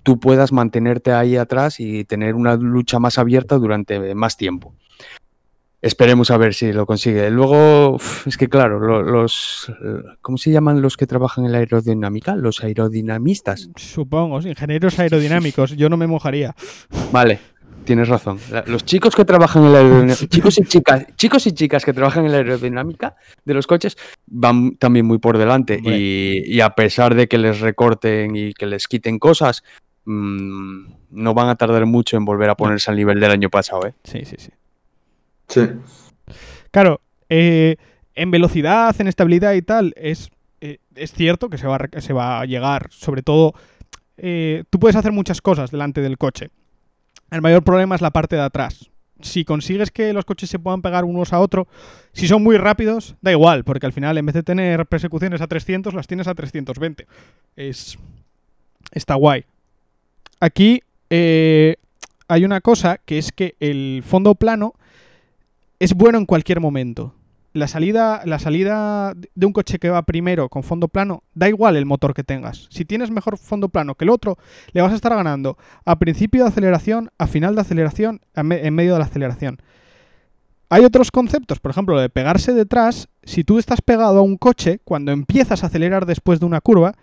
tú puedas mantenerte ahí atrás y tener una lucha más abierta durante más tiempo. Esperemos a ver si lo consigue. Luego, es que claro, lo- los... ¿Cómo se llaman los que trabajan en la aerodinámica? Los aerodinamistas. Supongo, ingenieros aerodinámicos. Yo no me mojaría. Vale, tienes razón. Los chicos que trabajan en la aerodinámica, (laughs) chicos y chicas, chicos y chicas que trabajan en la aerodinámica de los coches van también muy por delante y, y a pesar de que les recorten y que les quiten cosas, mm, no van a tardar mucho en volver a ponerse al nivel del año pasado, ¿eh? Sí, sí, sí. Claro, eh, en velocidad, en estabilidad y tal, es, eh, es cierto que se va, se va a llegar, sobre todo, eh, tú puedes hacer muchas cosas delante del coche. El mayor problema es la parte de atrás. Si consigues que los coches se puedan pegar unos a otros, si son muy rápidos, da igual, porque al final en vez de tener persecuciones a 300, las tienes a 320. Es, está guay. Aquí hay una cosa que es que el fondo plano es bueno en cualquier momento. La salida, la salida de un coche que va primero con fondo plano, da igual el motor que tengas. Si tienes mejor fondo plano que el otro, le vas a estar ganando a principio de aceleración, a final de aceleración, en medio de la aceleración. Hay otros conceptos, por ejemplo, lo de pegarse detrás. Si tú estás pegado a un coche, cuando empiezas a acelerar después de una curva,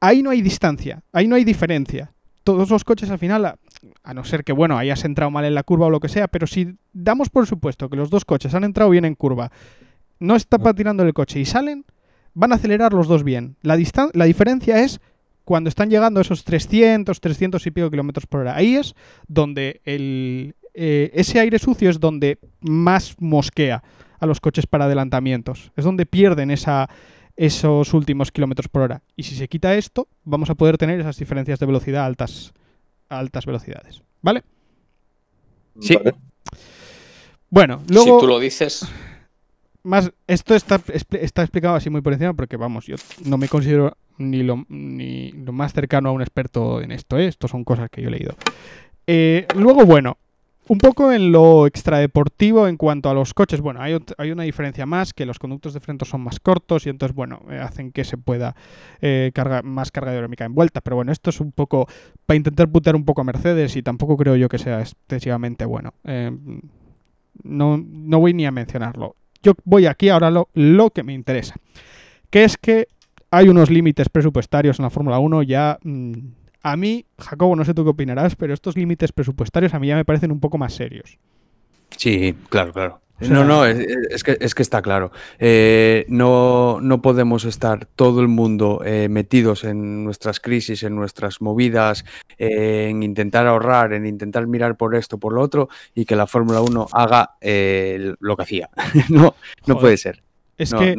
ahí no hay distancia, ahí no hay diferencia. Todos los coches al final, a, a no ser que, bueno, hayas entrado mal en la curva o lo que sea, pero si damos por supuesto que los dos coches han entrado bien en curva, no está patinando el coche y salen, van a acelerar los dos bien. La, distan- la diferencia es cuando están llegando a esos 300, 300 y pico kilómetros por hora. Ahí es donde el, eh, ese aire sucio es donde más mosquea a los coches para adelantamientos. Es donde pierden esa, esos últimos kilómetros por hora. Y si se quita esto, vamos a poder tener esas diferencias de velocidad a altas, a altas velocidades. ¿Vale? Sí. Vale. Bueno, luego... Si tú lo dices, más esto está, está explicado así muy por encima porque, vamos, yo no me considero ni lo, ni lo más cercano a un experto en esto, ¿eh? Esto son cosas que yo he leído. Eh, luego, bueno, un poco en lo extradeportivo en cuanto a los coches. Bueno, hay, una diferencia más, que los conductos de freno son más cortos y entonces, bueno, eh, hacen que se pueda eh, cargar más carga aerodinámica en vuelta. Pero bueno, esto es un poco para intentar putear un poco a Mercedes y tampoco creo yo que sea excesivamente bueno. Eh, no, no voy ni a mencionarlo. Yo voy aquí ahora lo, lo que me interesa, que es que hay unos límites presupuestarios en la Fórmula 1 ya... mm, a mí, Jacobo, no sé tú qué opinarás, pero estos límites presupuestarios a mí ya me parecen un poco más serios. Sí, claro, claro. O sea- no, no, es, es que, es que está claro. Eh, no, no podemos estar todo el mundo eh, metidos en nuestras crisis, en nuestras movidas, eh, en intentar ahorrar, en intentar mirar por esto, por lo otro, y que la Fórmula 1 haga eh, lo que hacía. (laughs) no, no Joder. puede ser. Es No, que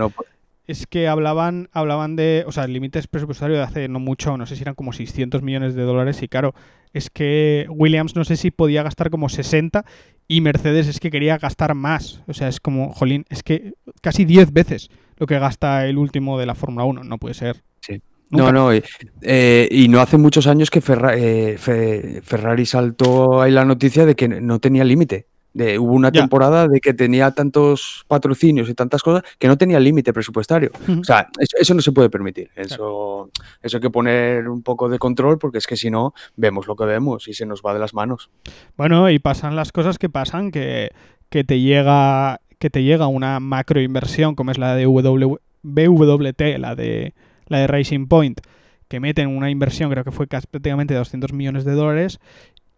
es que hablaban hablaban de, o sea, límites presupuestarios de hace no mucho, no sé si eran como 600 millones de dólares y claro, es que Williams no sé si podía gastar como 60 y Mercedes es que quería gastar más, o sea, es como, jolín, es que casi 10 veces lo que gasta el último de la Fórmula 1, no puede ser. Sí. Nunca. No, no, y, eh, y no hace muchos años que Ferra- eh, Fe- Ferrari saltó ahí la noticia de que no tenía límite. De, hubo una Ya. temporada de que tenía tantos patrocinios y tantas cosas que no tenía límite presupuestario. O sea, eso, eso no se puede permitir. Eso, eso hay que poner un poco de control porque es que si no, vemos lo que vemos y se nos va de las manos. Bueno, y pasan las cosas que pasan, que, que te llega que te llega una macro inversión como es la de W- BWT, la de la de Racing Point, que meten una inversión, creo que fue casi prácticamente 200 millones de dólares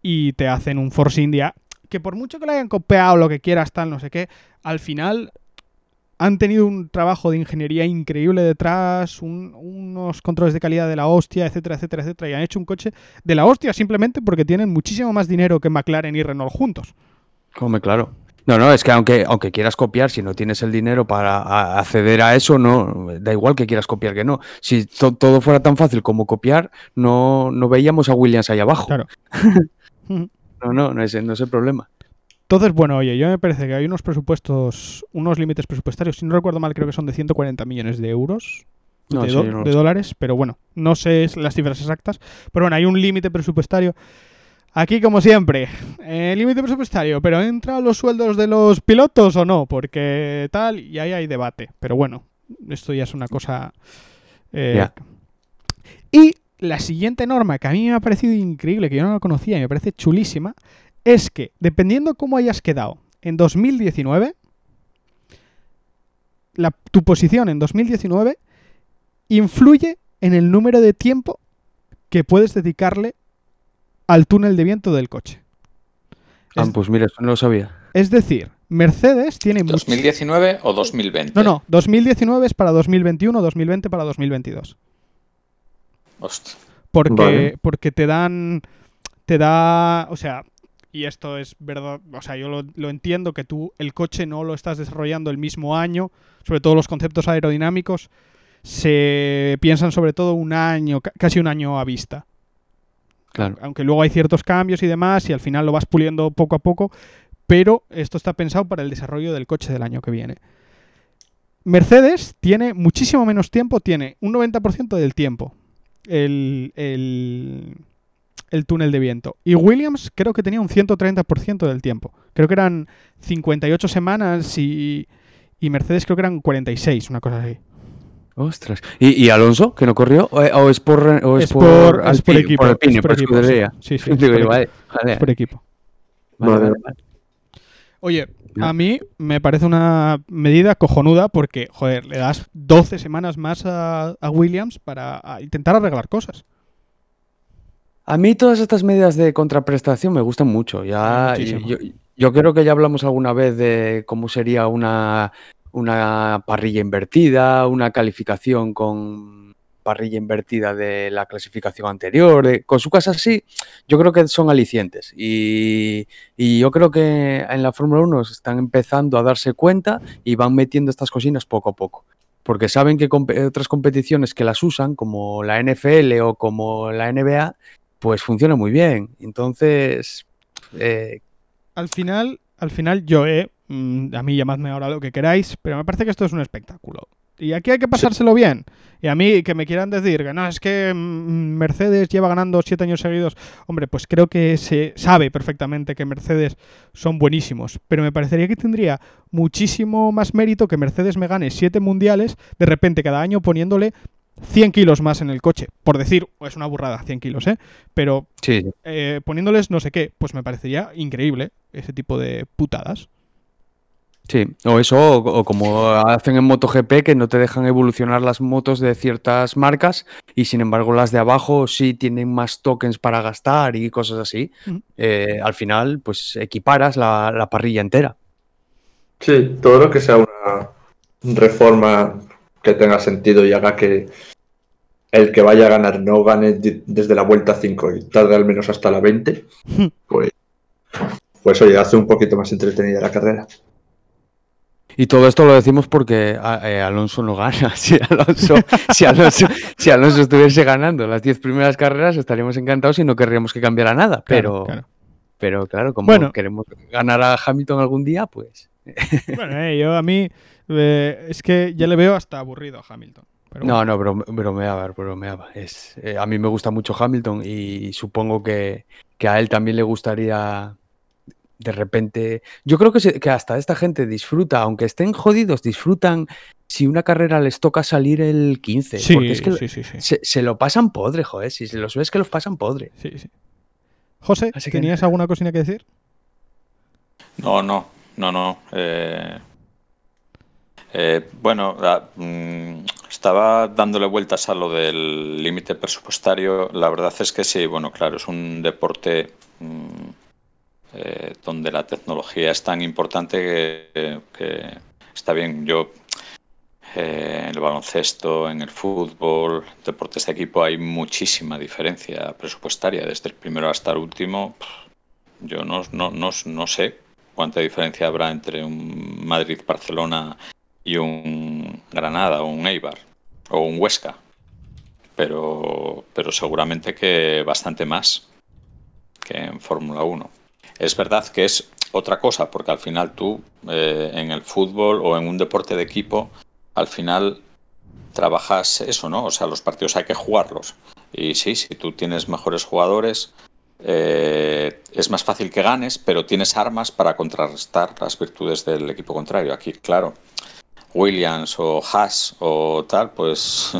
y te hacen un Force India que por mucho que le hayan copiado lo que quieras tal no sé qué, al final han tenido un trabajo de ingeniería increíble detrás, un- unos controles de calidad de la hostia, etcétera, etcétera, etcétera, y han hecho un coche de la hostia simplemente porque tienen muchísimo más dinero que McLaren y Renault juntos. Come, claro. No, no, es que aunque, aunque quieras copiar, si no tienes el dinero para acceder a eso, no, da igual que quieras copiar que no. Si to- todo fuera tan fácil como copiar, no, no veíamos a Williams ahí abajo. Claro. (laughs) No, no, no es, no es el problema. Entonces, bueno, oye, yo me parece que hay unos presupuestos, unos límites presupuestarios, si no recuerdo mal, creo que son de 140 millones de euros, No, de, sí, do- no lo de sé. dólares, pero bueno, no sé las cifras exactas, pero bueno, hay un límite presupuestario. Aquí, como siempre, eh, límite presupuestario, pero ¿entra los sueldos de los pilotos o no? Porque tal, y ahí hay debate. Pero bueno, esto ya es una cosa... eh. Y la siguiente norma que a mí me ha parecido increíble, que yo no la conocía y me parece chulísima, es que dependiendo cómo hayas quedado en 2019, la- tu posición en 2019 influye en el número de tiempo que puedes dedicarle al túnel de viento del coche. Ah, Es, pues mira, eso no lo sabía. es decir, Mercedes tiene much- 2019 o 2020. No, no, 2019 es para 2021, 2020 para 2022. Hostia. Porque, Vale. porque te dan. Te da. O sea, y esto es verdad. O sea, yo lo, lo entiendo que tú el coche no lo estás desarrollando el mismo año. Sobre todo los conceptos aerodinámicos. Se piensan sobre todo un año, ca- casi un año a vista. Claro. Aunque luego hay ciertos cambios y demás, y al final lo vas puliendo poco a poco. Pero esto está pensado para el desarrollo del coche del año que viene. Mercedes tiene muchísimo menos tiempo, tiene un 90% del tiempo el, el, el túnel de viento. Y Williams creo que tenía un 130% del tiempo. Creo que eran 58 semanas y, y Mercedes creo que eran 46, una cosa así. Ostras. ¿Y, y Alonso, que no corrió? ¿O, o es por, o es Es por, es por Alpine, equipo. por Alpine, es por equipo, sí. escudería? Sí, sí, (laughs) es por equipo, vale, vale, vale. Oye. A mí me parece una medida cojonuda porque, joder, le das 12 semanas más a, a Williams para a intentar arreglar cosas. A mí todas estas medidas de contraprestación me gustan mucho. Ya, Sí, yo, yo creo que ya hablamos alguna vez de cómo sería una, una parrilla invertida, una calificación con parrilla invertida de la clasificación anterior, de cosas así, yo creo que son alicientes. Y, y yo creo que en la Fórmula 1 se están empezando a darse cuenta y van metiendo estas cosinas poco a poco. Porque saben que compe- otras competiciones que las usan, como la NFL o como la NBA, pues funciona muy bien. Entonces, eh, Al final, al final yo, eh, Mm, a mí llamadme ahora lo que queráis, pero me parece que esto es un espectáculo. Y aquí hay que pasárselo bien. Y a mí que me quieran decir que no, es que mm, Mercedes lleva ganando siete años seguidos. Hombre, pues creo que se sabe perfectamente que Mercedes son buenísimos. Pero me parecería que tendría muchísimo más mérito que Mercedes me gane siete mundiales de repente cada año poniéndole 100 kilos más en el coche. Por decir, es una burrada, 100 kilos, ¿eh? Pero Sí, eh, poniéndoles no sé qué, pues me parecería increíble ese tipo de putadas. Sí. O eso, o, o como hacen en MotoGP, que no te dejan evolucionar las motos de ciertas marcas y sin embargo las de abajo sí tienen más tokens para gastar y cosas así. Eh, al final, pues equiparas la, la parrilla entera. Sí, todo lo que sea una reforma que tenga sentido y haga que el que vaya a ganar no gane desde la vuelta 5 y tarde al menos hasta la 20, pues, pues oye, hace un poquito más entretenida la carrera. Y todo esto lo decimos porque eh, Alonso no gana. (laughs) Si Alonso, si, Alonso, si Alonso estuviese ganando las 10 primeras carreras, estaríamos encantados y no querríamos que cambiara nada. Pero, claro. pero claro, como Bueno. queremos ganar a Hamilton algún día, pues. (laughs) Bueno, eh, yo a mí eh, es que ya le veo hasta aburrido a Hamilton. Pero No, bueno. no, brome- bromeaba, bromeaba. Es, eh, a mí me gusta mucho Hamilton y supongo que, que a él también le gustaría de repente. Yo creo que, se- que hasta esta gente disfruta, aunque estén jodidos, disfrutan si una carrera les toca salir el 15. Sí, porque es que sí, sí, sí. se, se lo pasan podre, joder. Si se los ves que los pasan podre. sí, sí. José, Así ¿tenías alguna cosina que decir? No, no, no, no. eh, eh, bueno, la- mm, estaba dándole vueltas a lo del límite presupuestario. La verdad es que sí, bueno, claro, es un deporte mm, eh, donde la tecnología es tan importante que, está bien. Yo eh, en el baloncesto, en el fútbol, deportes de equipo hay muchísima diferencia presupuestaria, desde el primero hasta el último. Yo no, no, no, no sé cuánta diferencia habrá entre un Madrid-Barcelona y un Granada o un Eibar o un Huesca. Pero, pero seguramente que bastante más que en Fórmula 1. Es verdad que es otra cosa, porque al final tú eh, en el fútbol o en un deporte de equipo, al final trabajas eso, ¿no? O sea, los partidos hay que jugarlos. Y sí, si tú tienes mejores jugadores, eh, es más fácil que ganes, pero tienes armas para contrarrestar las virtudes del equipo contrario. Aquí, claro, Williams o Haas o tal, pues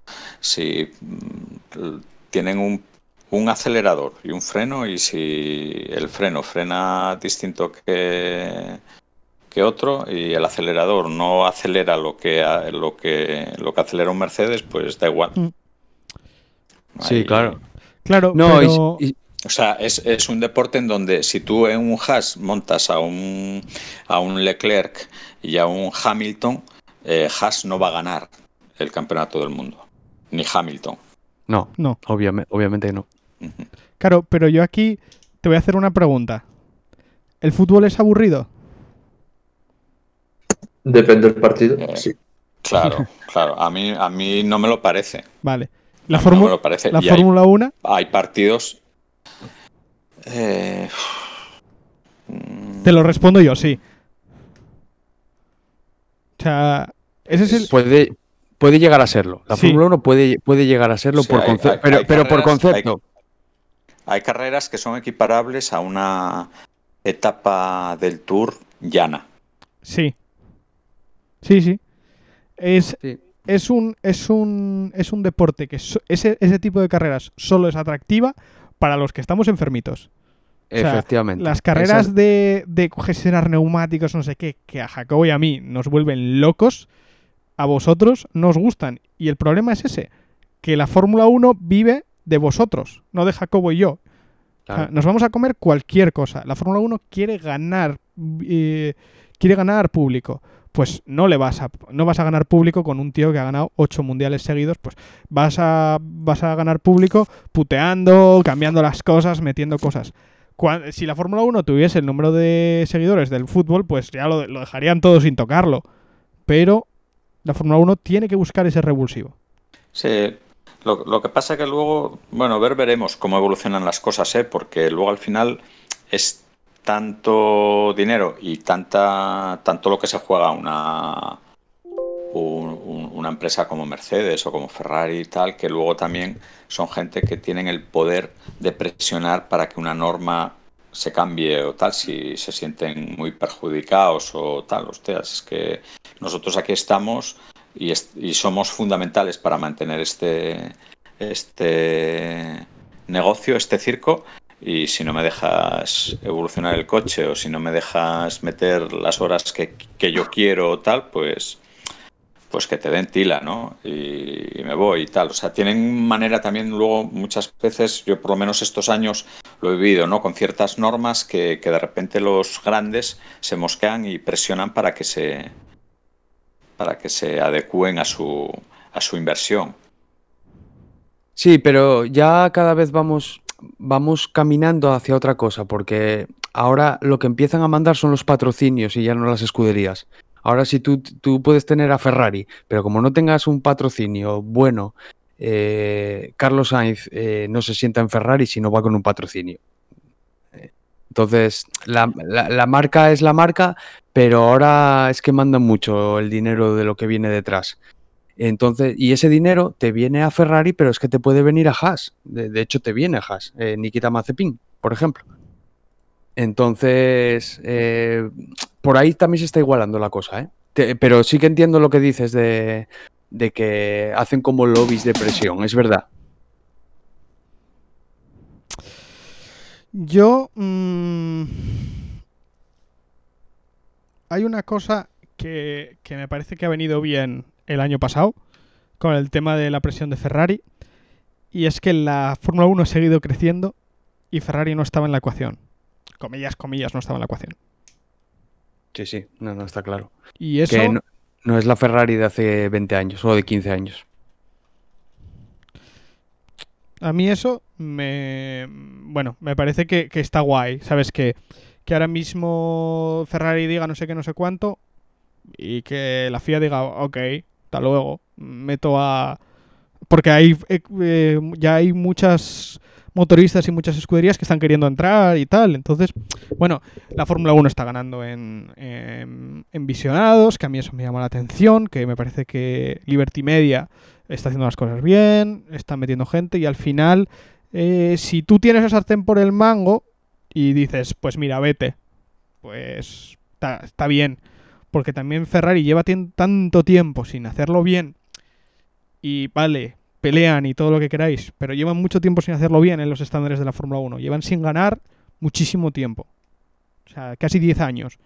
(laughs) si mm, tienen un, un acelerador y un freno y si el freno frena distinto que, que otro y el acelerador no acelera lo que lo que lo que acelera un Mercedes, pues da igual. Mm. Sí, Ahí- claro. Claro, No, y- pero... y- o sea, es, es un deporte en donde si tú en un Haas montas a un, a un Leclerc y a un Hamilton, eh, Haas no va a ganar el campeonato del mundo, ni Hamilton. no, No. obviamente, obviamente no. Claro, pero yo aquí te voy a hacer una pregunta. ¿El fútbol es aburrido? Depende del partido. Eh, Sí. Claro, (laughs) claro. A mí, a mí no me lo parece. Vale. La, no me lo parece. la hay- Fórmula 1, hay, partidos. eh, te lo respondo yo, sí. O sea, ese es el... Puede, puede llegar a serlo. La Sí. Fórmula 1 puede, puede llegar a serlo Sí, por hay- concepto. hay- pero, hay pero por concepto. Hay carreras que son equiparables a una etapa del Tour llana. Sí. Sí, sí. Es, Sí. es, un, es, un, es un deporte que so- ese, ese tipo de carreras solo es atractiva para los que estamos enfermitos. O sea, Efectivamente. Las carreras de, de gestionar neumáticos, no sé qué, que a Jacobo y a mí nos vuelven locos, a vosotros nos gustan. Y el problema es ese, que la Fórmula 1 vive de vosotros, no de Jacobo y yo. O sea, claro. nos vamos a comer cualquier cosa. La Fórmula 1 quiere ganar, eh, quiere ganar público. Pues no le vas a, no vas a ganar público con un tío que ha ganado ocho mundiales seguidos. Pues vas a, vas a ganar público puteando, cambiando las cosas, metiendo cosas. Si la Fórmula 1 tuviese el número de seguidores del fútbol, pues ya lo, lo dejarían todo sin tocarlo. Pero la Fórmula 1 tiene que buscar ese revulsivo. Sí, lo, lo que pasa que luego, bueno, ver veremos cómo evolucionan las cosas, ¿eh? porque luego al final es tanto dinero y tanta tanto lo que se juega una un- un- una empresa como Mercedes o como Ferrari y tal, que luego también son gente que tienen el poder de presionar para que una norma se cambie o tal, si se sienten muy perjudicados o tal. Hostias, es que nosotros aquí estamos y, somos fundamentales para mantener este, este negocio, este circo. Y si no me dejas evolucionar el coche o si no me dejas meter las horas que, que yo quiero o tal, pues, pues que te den tila, ¿no? Y, y me voy y tal. O sea, tienen manera también luego muchas veces, yo por lo menos estos años lo he vivido, ¿no? Con ciertas normas que, que de repente los grandes se mosquean y presionan para que se para que se adecúen a su a su inversión. Sí, pero ya cada vez vamos, vamos caminando hacia otra cosa, porque ahora lo que empiezan a mandar son los patrocinios y ya no las escuderías. Ahora si tú, tú puedes tener a Ferrari, pero como no tengas un patrocinio bueno, eh, Carlos Sainz eh, no se sienta en Ferrari si no va con un patrocinio. Entonces, la- la marca es la marca, pero ahora es que mandan mucho el dinero de lo que viene detrás. Entonces, y ese dinero te viene a Ferrari, pero es que te puede venir a Haas. De, hecho, te viene a Haas. eh, Nikita Mazepin, por ejemplo. Entonces, eh, por ahí también se está igualando la cosa, ¿eh? Pero sí que entiendo lo que dices de, de que hacen como lobbies de presión, es verdad. Yo. mm, hay una cosa que, que me parece que ha venido bien el año pasado con el tema de la presión de Ferrari. Y es que la Fórmula 1 ha seguido creciendo y Ferrari no estaba en la ecuación. Comillas, comillas, no estaba en la ecuación. Sí, sí, no, no está claro. Y eso. Que no, no es la Ferrari de hace 20 años o de 15 años. A mí eso me. Bueno, me parece que, que está guay. ¿Sabes? Que, que ahora mismo Ferrari diga no sé qué, no sé cuánto. Y que la FIA diga, ok, hasta luego. Meto a. Porque hay, eh, eh, ya hay muchas motoristas y muchas escuderías que están queriendo entrar y tal. Entonces, bueno, la Fórmula 1 está ganando en, en, visionados, que a mí eso me llama la atención, que me parece que Liberty Media está haciendo las cosas bien, está metiendo gente y al final, eh, si tú tienes el sartén por el mango y dices, pues mira, vete, pues está, está bien, porque también Ferrari lleva tanto tiempo sin hacerlo bien y vale, pelean y todo lo que queráis, pero llevan mucho tiempo sin hacerlo bien en los estándares de la Fórmula 1, llevan sin ganar muchísimo tiempo, o sea, casi 10 años.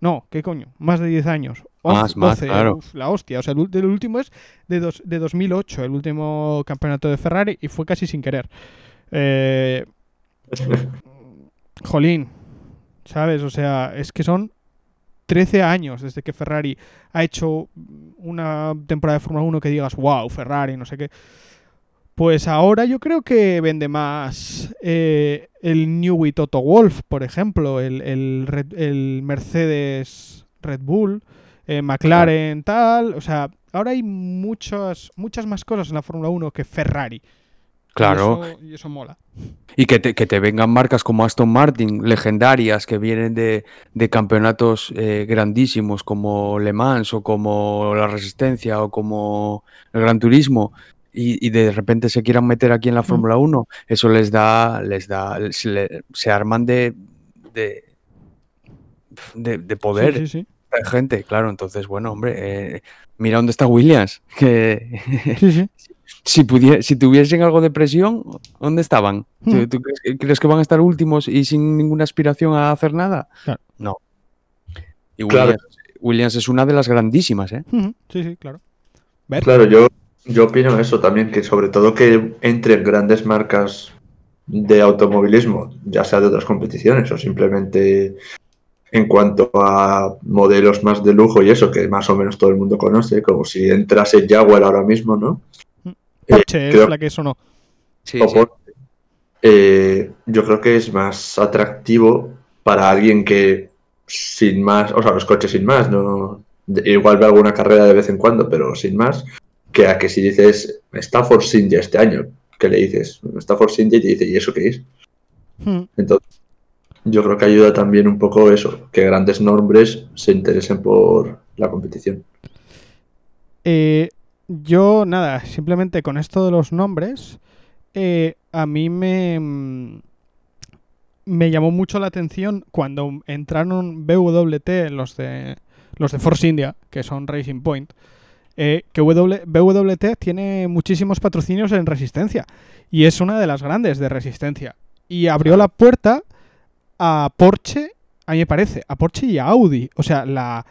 No, ¿qué coño? Más de 10 años. Más, más, claro. uf, la hostia. O sea, el último es de, dos- de 2008, el último campeonato de Ferrari, y fue casi sin querer. Eh, (laughs) jolín, ¿sabes? O sea, es que son 13 años desde que Ferrari ha hecho una temporada de Fórmula 1 que digas, wow, Ferrari, no sé qué. Pues ahora yo creo que vende más eh, el Newey Toto Wolf, por ejemplo, el, el, Mercedes Red Bull, eh, McLaren, tal. O sea, ahora hay muchas, muchas más cosas en la Fórmula 1 que Ferrari. Claro. Y eso, y eso mola. Y que te, que te vengan marcas como Aston Martin, legendarias, que vienen de, de campeonatos eh, grandísimos como Le Mans o como la Resistencia o como el Gran Turismo, y, y de repente se quieran meter aquí en la Fórmula 1, eso les da, les da, se, le- se arman de, de, de, de poder Sí, sí, sí. de gente, claro. Entonces, bueno, hombre, eh, mira dónde está Williams, (laughs) que Sí, sí. Si, pudie- si tuviesen algo de presión, ¿dónde estaban? ¿Tú, Hmm. tú crees, que- crees que van a estar últimos y sin ninguna aspiración a hacer nada? Claro. No. Y Claro. Williams, es una de las grandísimas, ¿eh? Ujú, Sí, sí, claro. Ver. Claro, yo, yo opino eso también, que sobre todo que entren grandes marcas de automovilismo, ya sea de otras competiciones o simplemente en cuanto a modelos más de lujo y eso, que más o menos todo el mundo conoce, como si entrase Jaguar ahora mismo, ¿no? Porsche es creo- la que sonó. Sí, O por- eh, yo creo que es más atractivo para alguien que sin más, o sea, los coches sin más, no igual ve alguna carrera de vez en cuando, pero sin más, que a que si dices está Force India este año, que le dices está Force India y te dice, ¿y eso qué es? Ujú. Entonces, yo creo que ayuda también un poco eso, que grandes nombres se interesen por la competición. Eh, yo, nada, simplemente con esto de los nombres, eh, a mí me, mm, me llamó mucho la atención cuando entraron BWT, los de, los de Force India, que son Racing Point, eh, que W- BWT tiene muchísimos patrocinios en Resistencia y es una de las grandes de Resistencia. Y abrió la puerta a Porsche, a mí me parece, a Porsche y a Audi. O sea, la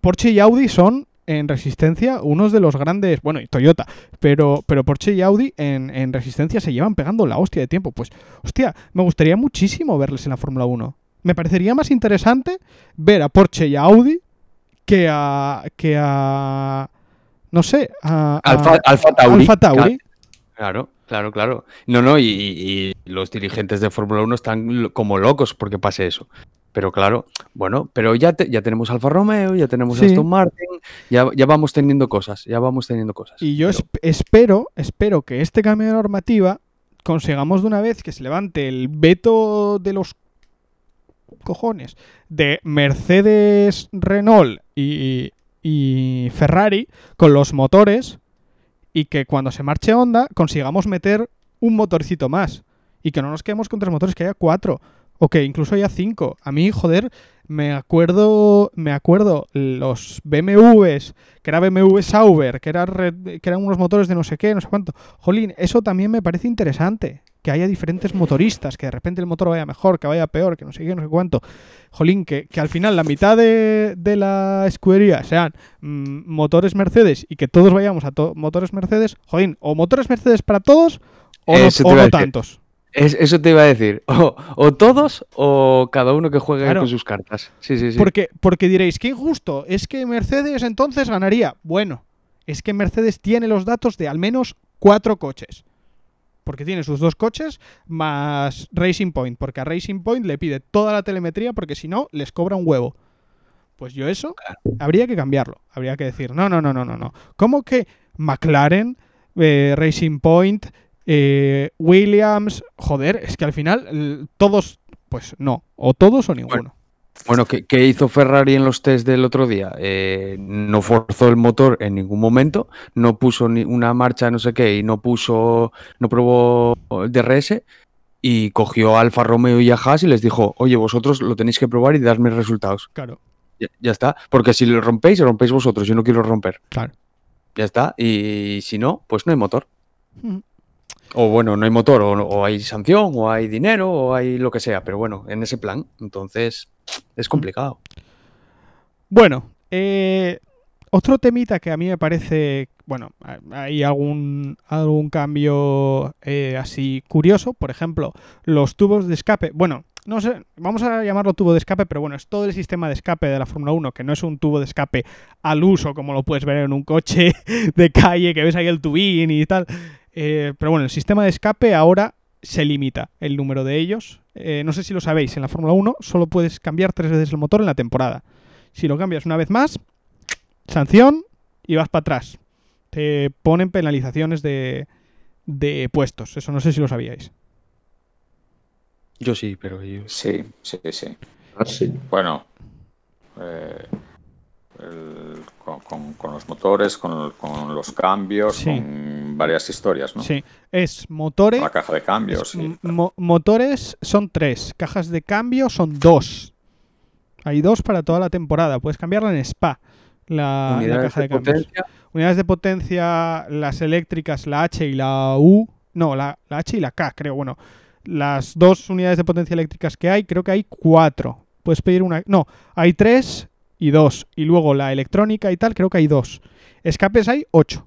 Porsche y Audi son en Resistencia unos de los grandes, bueno, y Toyota, pero, pero Porsche y Audi en, en Resistencia se llevan pegando la hostia de tiempo. Pues, hostia, me gustaría muchísimo verles en la Fórmula 1. Me parecería más interesante ver a Porsche y a Audi que a. que a. No sé, a. a- Alfa, Alfa Tauri. Alfa Tauri. Claro, claro, claro. No, no, y, y los dirigentes de Fórmula 1 están como locos porque pase eso. Pero claro, bueno, pero ya, te- ya tenemos Alfa Romeo, ya tenemos Sí. Aston Martin, ya, ya vamos teniendo cosas, ya vamos teniendo cosas. Y yo Pero- esp- espero, espero que este cambio de normativa consigamos de una vez que se levante el veto de los cojones de Mercedes, Renault y, y Ferrari con los motores y que cuando se marche Honda consigamos meter un motorcito más y que no nos quedemos con tres motores, que haya cuatro o que incluso haya cinco. A mí, joder, me acuerdo, me acuerdo los BMWs, que era BMW Sauber, que, era red- que eran unos motores de no sé qué, no sé cuánto. Jolín, eso también me parece interesante. Que haya diferentes motoristas, que de repente el motor vaya mejor, que vaya peor, que no sé qué, no sé cuánto. Jolín, que, que al final la mitad de, de la escudería sean mm, motores Mercedes y que todos vayamos a to- motores Mercedes. Jolín, o motores Mercedes para todos o no, o no tantos. Es- eso te iba a decir, (laughs) o, o todos o cada uno que juegue Claro. con sus cartas. Sí, sí, sí. Porque, porque diréis, qué injusto, es que Mercedes entonces ganaría. Bueno, es que Mercedes tiene los datos de al menos cuatro coches. Porque tiene sus dos coches más Racing Point. Porque a Racing Point le pide toda la telemetría porque si no, les cobra un huevo. Pues yo eso habría que cambiarlo. Habría que decir, no, no, no, no, no, no. ¿Cómo que McLaren, eh, Racing Point, eh, Williams? Joder, es que al final todos, pues no. O todos o ninguno. Bueno, ¿qué, qué hizo Ferrari en los test del otro día? Eh, no forzó el motor en ningún momento, no puso ni una marcha no sé qué y no puso, no probó el DRS y cogió a Alfa Romeo y a Haas y les dijo, oye, vosotros lo tenéis que probar y darme resultados. Claro, Ya, ya está, porque si lo rompéis, lo rompéis vosotros, yo no quiero romper. claro. Ya está, y si no, pues no hay motor. Mm. O bueno, no hay motor, o, o hay sanción, o hay dinero, o hay lo que sea, pero bueno, en ese plan, entonces es complicado. Bueno, eh, otro temita que a mí me parece, bueno, ha- hay algún, algún cambio eh, así curioso, por ejemplo, los tubos de escape, bueno, no sé, vamos a llamarlo tubo de escape, pero bueno, es todo el sistema de escape de la Fórmula 1, que no es un tubo de escape al uso, como lo puedes ver en un coche (laughs) de calle, que ves ahí el tubín y tal. Eh, pero bueno, el sistema de escape ahora se limita el número de ellos. Eh, no sé si lo sabéis, en la Fórmula 1 solo puedes cambiar tres veces el motor en la temporada. Si lo cambias una vez más, (tsk) sanción y vas para atrás. Te ponen penalizaciones de, de puestos. Eso no sé si lo sabíais. Yo sí, pero yo... Sí, sí, sí. Ah, sí. Bueno, eh, el- con, con- con los motores, con, con los cambios, Sí. con varias historias, ¿no? Sí, es motores. La caja de cambios. es- y- mo- motores son tres. Cajas de cambio son dos. Hay dos para toda la temporada. Puedes cambiarla en Spa. La, caja de, de cambios. potencia, Unidades de potencia, las eléctricas, la H y la U. No, la, la H y la K, creo. Bueno, las dos unidades de potencia eléctricas que hay, creo que hay cuatro. Puedes pedir una. No, hay tres y dos. Y luego la electrónica y tal, creo que hay dos. Escapes hay ocho.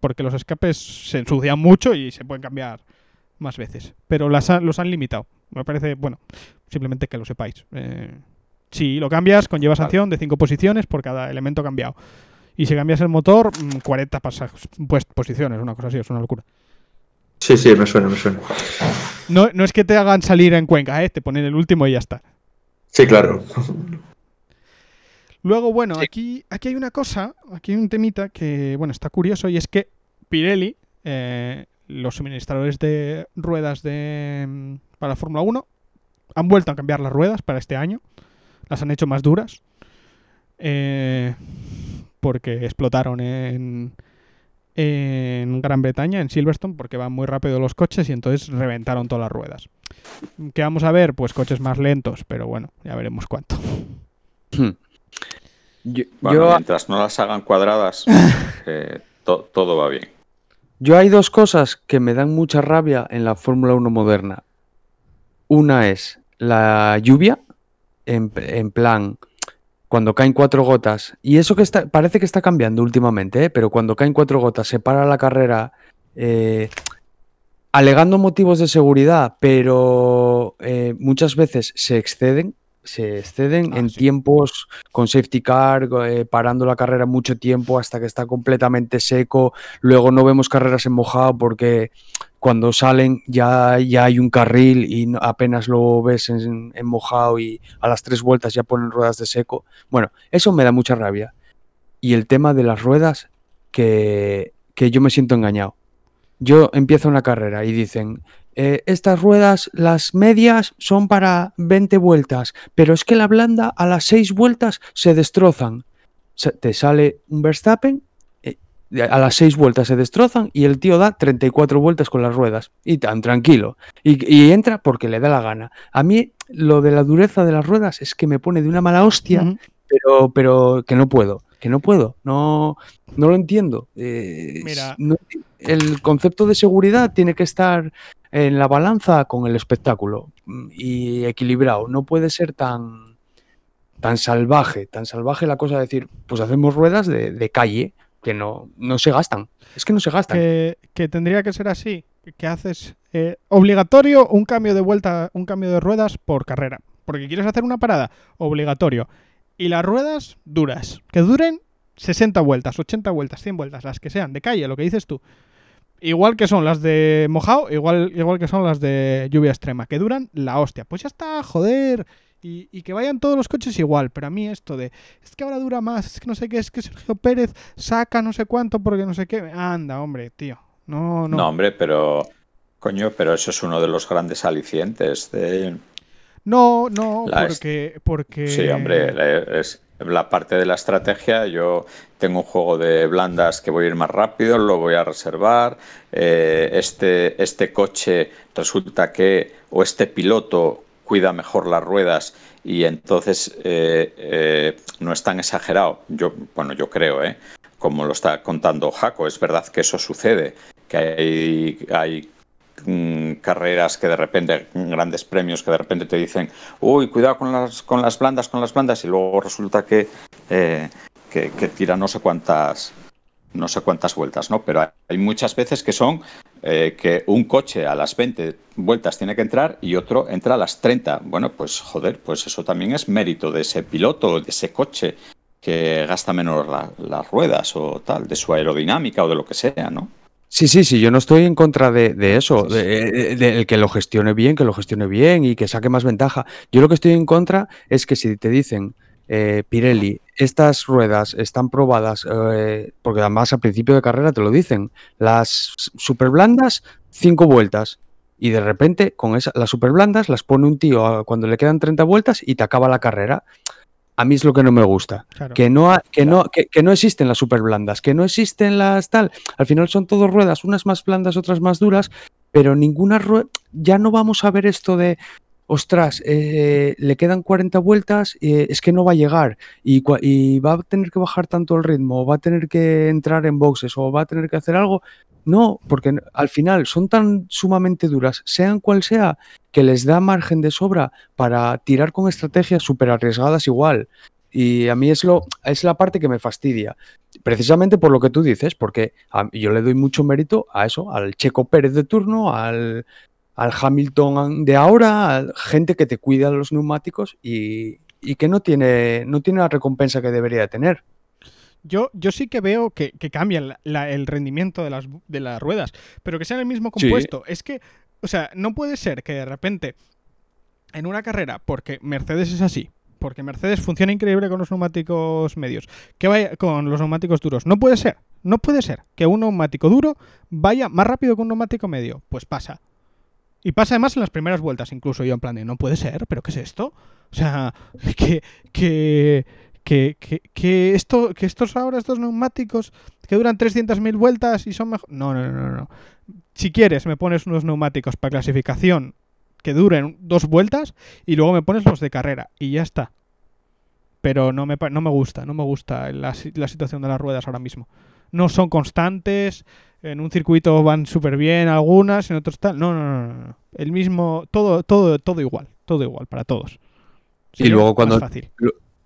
Porque los escapes se ensucian mucho y se pueden cambiar más veces. Pero las ha- los han limitado. Me parece, bueno, simplemente que lo sepáis. Eh, si lo cambias, conlleva sanción de cinco posiciones por cada elemento cambiado. Y si cambias el motor, mm, 40 pasa- pues, posiciones, una cosa así, es una locura. Sí, sí, me suena, me suena. No, no es que te hagan salir en Cuenca, ¿eh? te ponen el último y ya está. Sí, claro. Luego, bueno, Sí. aquí, aquí hay una cosa, aquí hay un temita que, bueno, está curioso y es que Pirelli, eh, los suministradores de ruedas de, mm, para la Fórmula 1, Han vuelto a cambiar las ruedas para este año. Las han hecho más duras. eh, porque explotaron en, en Gran Bretaña, en Silverstone, porque van muy rápido los coches y entonces reventaron todas las ruedas. ¿Qué vamos a ver? Pues coches más lentos, pero bueno, ya veremos cuánto. (laughs) Yo, Bueno, yo- mientras no las hagan cuadradas, (laughs) eh, to- todo va bien. yo hay dos cosas que me dan mucha rabia en la Fórmula 1 moderna. Una es la lluvia, en, en plan, cuando caen cuatro gotas, y eso que está, parece que está cambiando últimamente, ¿eh? pero cuando caen cuatro gotas se para la carrera eh, alegando motivos de seguridad, pero eh, muchas veces se exceden, se exceden Ah, en sí. tiempos con safety car, eh, parando la carrera mucho tiempo hasta que está completamente seco, luego no vemos carreras en mojado porque cuando salen ya, ya hay un carril y apenas lo ves en, en mojado y a las tres vueltas ya ponen ruedas de seco. Bueno, eso me da mucha rabia. Y el tema de las ruedas, que, que yo me siento engañado. Yo empiezo una carrera y dicen, "Eh, estas ruedas, las medias, son para 20 vueltas, pero es que la blanda a las 6 vueltas se destrozan. Te sale un Verstappen, a las 6 vueltas se destrozan y el tío da 34 vueltas con las ruedas. Y tan tranquilo. Y, y entra porque le da la gana. A mí lo de la dureza de las ruedas es que me pone de una mala hostia pero, pero que no puedo, que no puedo, no, no lo entiendo. Eh, Mira. no- el concepto de seguridad tiene que estar en la balanza con el espectáculo mm, y equilibrado. No puede ser tan, tan salvaje, tan salvaje la cosa de decir, pues hacemos ruedas de, de calle que no, no se gastan. Es que no se gastan. que, tendría que ser así, que haces eh, obligatorio un cambio de vuelta, un cambio de ruedas por carrera, porque quieres hacer una parada, obligatorio. Y las ruedas duras, que duren 60 vueltas, 80 vueltas, 100 vueltas, las que sean, de calle, lo que dices tú. Igual que son las de mojado, igual, igual que son las de lluvia extrema, que duran la hostia. Pues ya está, joder. Y, y que vayan todos los coches igual. Pero a mí esto de, es que ahora dura más, es que no sé qué, es que Sergio Pérez saca no sé cuánto porque no sé qué. Anda, hombre, tío. No, no. No, hombre, pero. Coño, pero eso es uno de los grandes alicientes de. No, no, La porque, porque... Sí, hombre, es la parte de la estrategia. Yo tengo un juego de blandas que voy a ir más rápido, lo voy a reservar. eh, este, este coche resulta que, o este piloto cuida mejor las ruedas y entonces eh, eh, no es tan exagerado. Yo, bueno, yo creo, ¿eh? como lo está contando Jaco, es verdad que eso sucede, que hay, hay mm, carreras que de repente, grandes premios que de repente te dicen, uy, cuidado con las, con las blandas, con las blandas, y luego resulta que, eh, que, que tira no sé cuántas no sé cuántas vueltas, ¿no? Pero hay, muchas veces que son eh, que un coche a las 20 vueltas tiene que entrar y otro entra a las 30. Bueno, pues joder, pues eso también es mérito de ese piloto, de ese coche que gasta menos la- las ruedas o tal, de su aerodinámica o de lo que sea, ¿no? Sí, sí, sí, yo no estoy en contra de, de eso, Sí, sí. de, de- de el que lo gestione bien, que lo gestione bien y que saque más ventaja. Yo lo que estoy en contra es que si te dicen, eh, Pirelli, estas ruedas están probadas, eh, porque además al principio de carrera te lo dicen, las super blandas, cinco vueltas. Y de repente, con esa, las super blandas las pone un tío a- cuando le quedan 30 vueltas y te acaba la carrera. A mí es lo que no me gusta. Claro. Que no, ha- que, no, que, que no existen las super blandas, que no existen las tal. Al final son todas ruedas, unas más blandas, otras más duras, pero ninguna rueda. Ya no vamos a ver esto de, ostras, eh, le quedan 40 vueltas, eh, es que no va a llegar y, va a tener que bajar tanto el ritmo, o va a tener que entrar en boxes, o va a tener que hacer algo. No, porque al final son tan sumamente duras, sean cual sea, que les da margen de sobra para tirar con estrategias súper arriesgadas igual. Y a mí es, lo, es la parte que me fastidia. Precisamente por lo que tú dices, porque yo le doy mucho mérito a eso, al Checo Pérez de turno, al, al Hamilton de ahora, a gente que te cuida los neumáticos y, y que no tiene, no tiene la recompensa que debería tener. Yo, yo sí que veo que, que la- la- el rendimiento de las, de las ruedas, pero que sean el mismo Sí. compuesto. Es que, o sea, no puede ser que de repente en una carrera, porque Mercedes es así, porque Mercedes funciona increíble con los neumáticos medios, que vaya con los neumáticos duros. No puede ser, no puede ser que un neumático duro vaya más rápido que un neumático medio. Pues pasa. Y pasa además en las primeras vueltas, incluso yo en plan de, no puede ser, pero ¿qué es esto? O sea, (laughs) que, que, que, que, que esto, que estos ahora, estos neumáticos que duran 300.000 vueltas y son mejor... No, no, no, no. Si quieres, me pones unos neumáticos para clasificación que duren dos vueltas y luego me pones los de carrera y ya está. Pero no me, no me gusta, no me gusta la, la situación de las ruedas ahora mismo. No son constantes, en un circuito van súper bien algunas, en otros tal. No, no, no, no. El mismo, todo, todo, todo igual, todo igual para todos. Y luego cuando- fácil.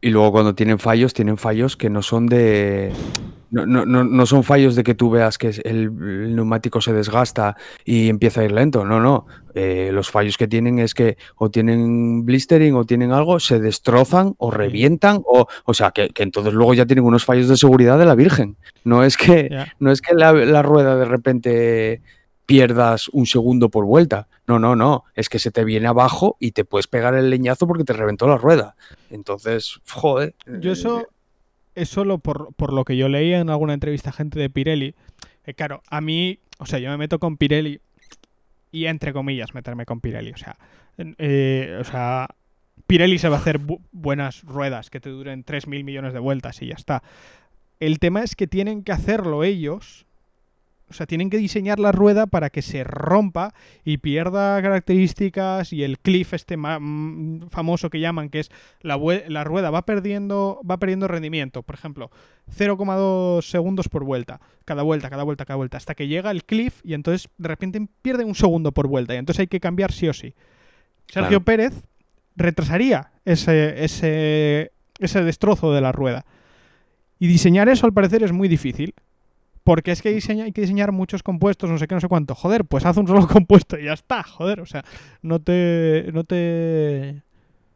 Y luego cuando tienen fallos, tienen fallos que no son de... No, no, no, no son fallos de que tú veas que el, el neumático se desgasta y empieza a ir lento. No, no. Eh, los fallos que tienen es que o tienen blistering o tienen algo, se destrozan o revientan. O, o sea, que, que entonces luego ya tienen unos fallos de seguridad de la Virgen. No es que, no es que la, la rueda de repente pierdas un segundo por vuelta. No, no, no. Es que se te viene abajo y te puedes pegar el leñazo porque te reventó la rueda. Entonces, joder. Yo eso es solo por, por lo que yo leía en alguna entrevista a gente de Pirelli. Eh, claro, a mí, o sea, yo me meto con Pirelli y entre comillas meterme con Pirelli. O sea, eh, o sea Pirelli se va a hacer bu- buenas ruedas que te duren 3.000 millones de vueltas y ya está. El tema es que tienen que hacerlo ellos. O sea, tienen que diseñar la rueda para que se rompa y pierda características y el cliff este mm, famoso que llaman, que es la, la rueda va perdiendo, va perdiendo rendimiento. Por ejemplo, 0,2 segundos por vuelta. Cada vuelta, cada vuelta, cada vuelta. Hasta que llega el cliff y entonces de repente pierde un segundo por vuelta. Y entonces hay que cambiar sí o sí. Sergio Claro. Pérez retrasaría ese, ese, ese destrozo de la rueda. Y diseñar eso al parecer es muy difícil. Porque es que hay que diseñar muchos compuestos, no sé qué, no sé cuánto. Joder, pues haz un solo (laughs) compuesto y ya está, joder. O sea, no te. No te.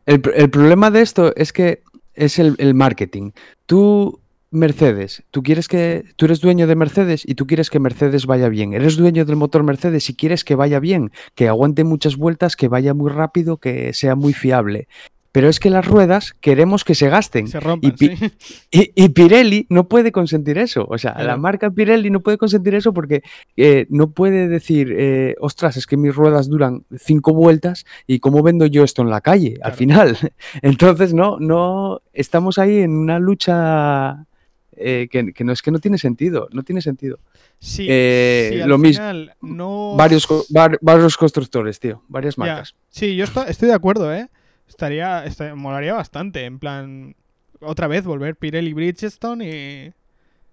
El, el problema de esto es que es el, el marketing. Tú, Mercedes, tú quieres que. Tú eres dueño de Mercedes y tú quieres que Mercedes vaya bien. Eres dueño del motor Mercedes y quieres que vaya bien, que aguante muchas vueltas, que vaya muy rápido, que sea muy fiable. Pero es que las ruedas queremos que se gasten. Se rompan, pi- sí. Y, y Pirelli no puede consentir eso. O sea, la marca Pirelli no puede consentir eso porque eh, no puede decir, eh, ostras, es que mis ruedas duran cinco vueltas y cómo vendo yo esto en la calle al final. (laughs) Entonces, no, no, estamos ahí en una lucha eh, que, que no es que no tiene sentido, no tiene sentido. Sí, Eh, sí, al lo mismo. no... Varios, var- varios constructores, tío, varias marcas. Sí, yo esto- estoy de acuerdo, ¿eh? Estaría, esta- molaría bastante, en plan, otra vez volver Pirelli Bridgestone y...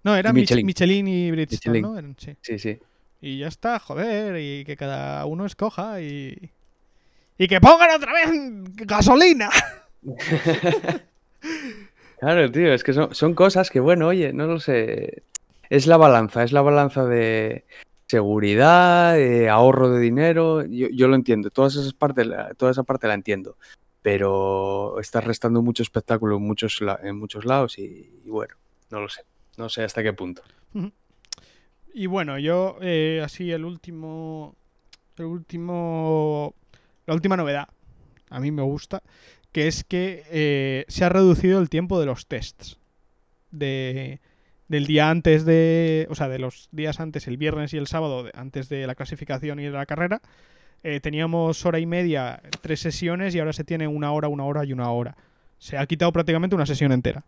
No, era Michelin. Michelin. y Bridgestone, Michelin. ¿no? Sí. Sí, sí. Y ya está, joder, y que cada uno escoja y... Y que pongan otra vez gasolina. (laughs) Claro, tío, es que son, son cosas que, bueno, oye, no lo sé. Es la balanza, es la balanza de seguridad, de ahorro de dinero. Yo, yo lo entiendo, todas esas partes, toda esa parte la entiendo. Pero estás restando mucho espectáculo en muchos, en muchos lados y, bueno, no lo sé. No sé hasta qué punto. Y bueno, yo eh, así el último, el último, la última novedad, a mí me gusta, que es que eh, se ha reducido el tiempo de los tests. De, del día antes de, o sea, de los días antes, el viernes y el sábado, antes de la clasificación y de la carrera, eh, teníamos hora y media, tres sesiones y ahora se tiene una hora, una hora y una hora. Se ha quitado prácticamente una sesión entera.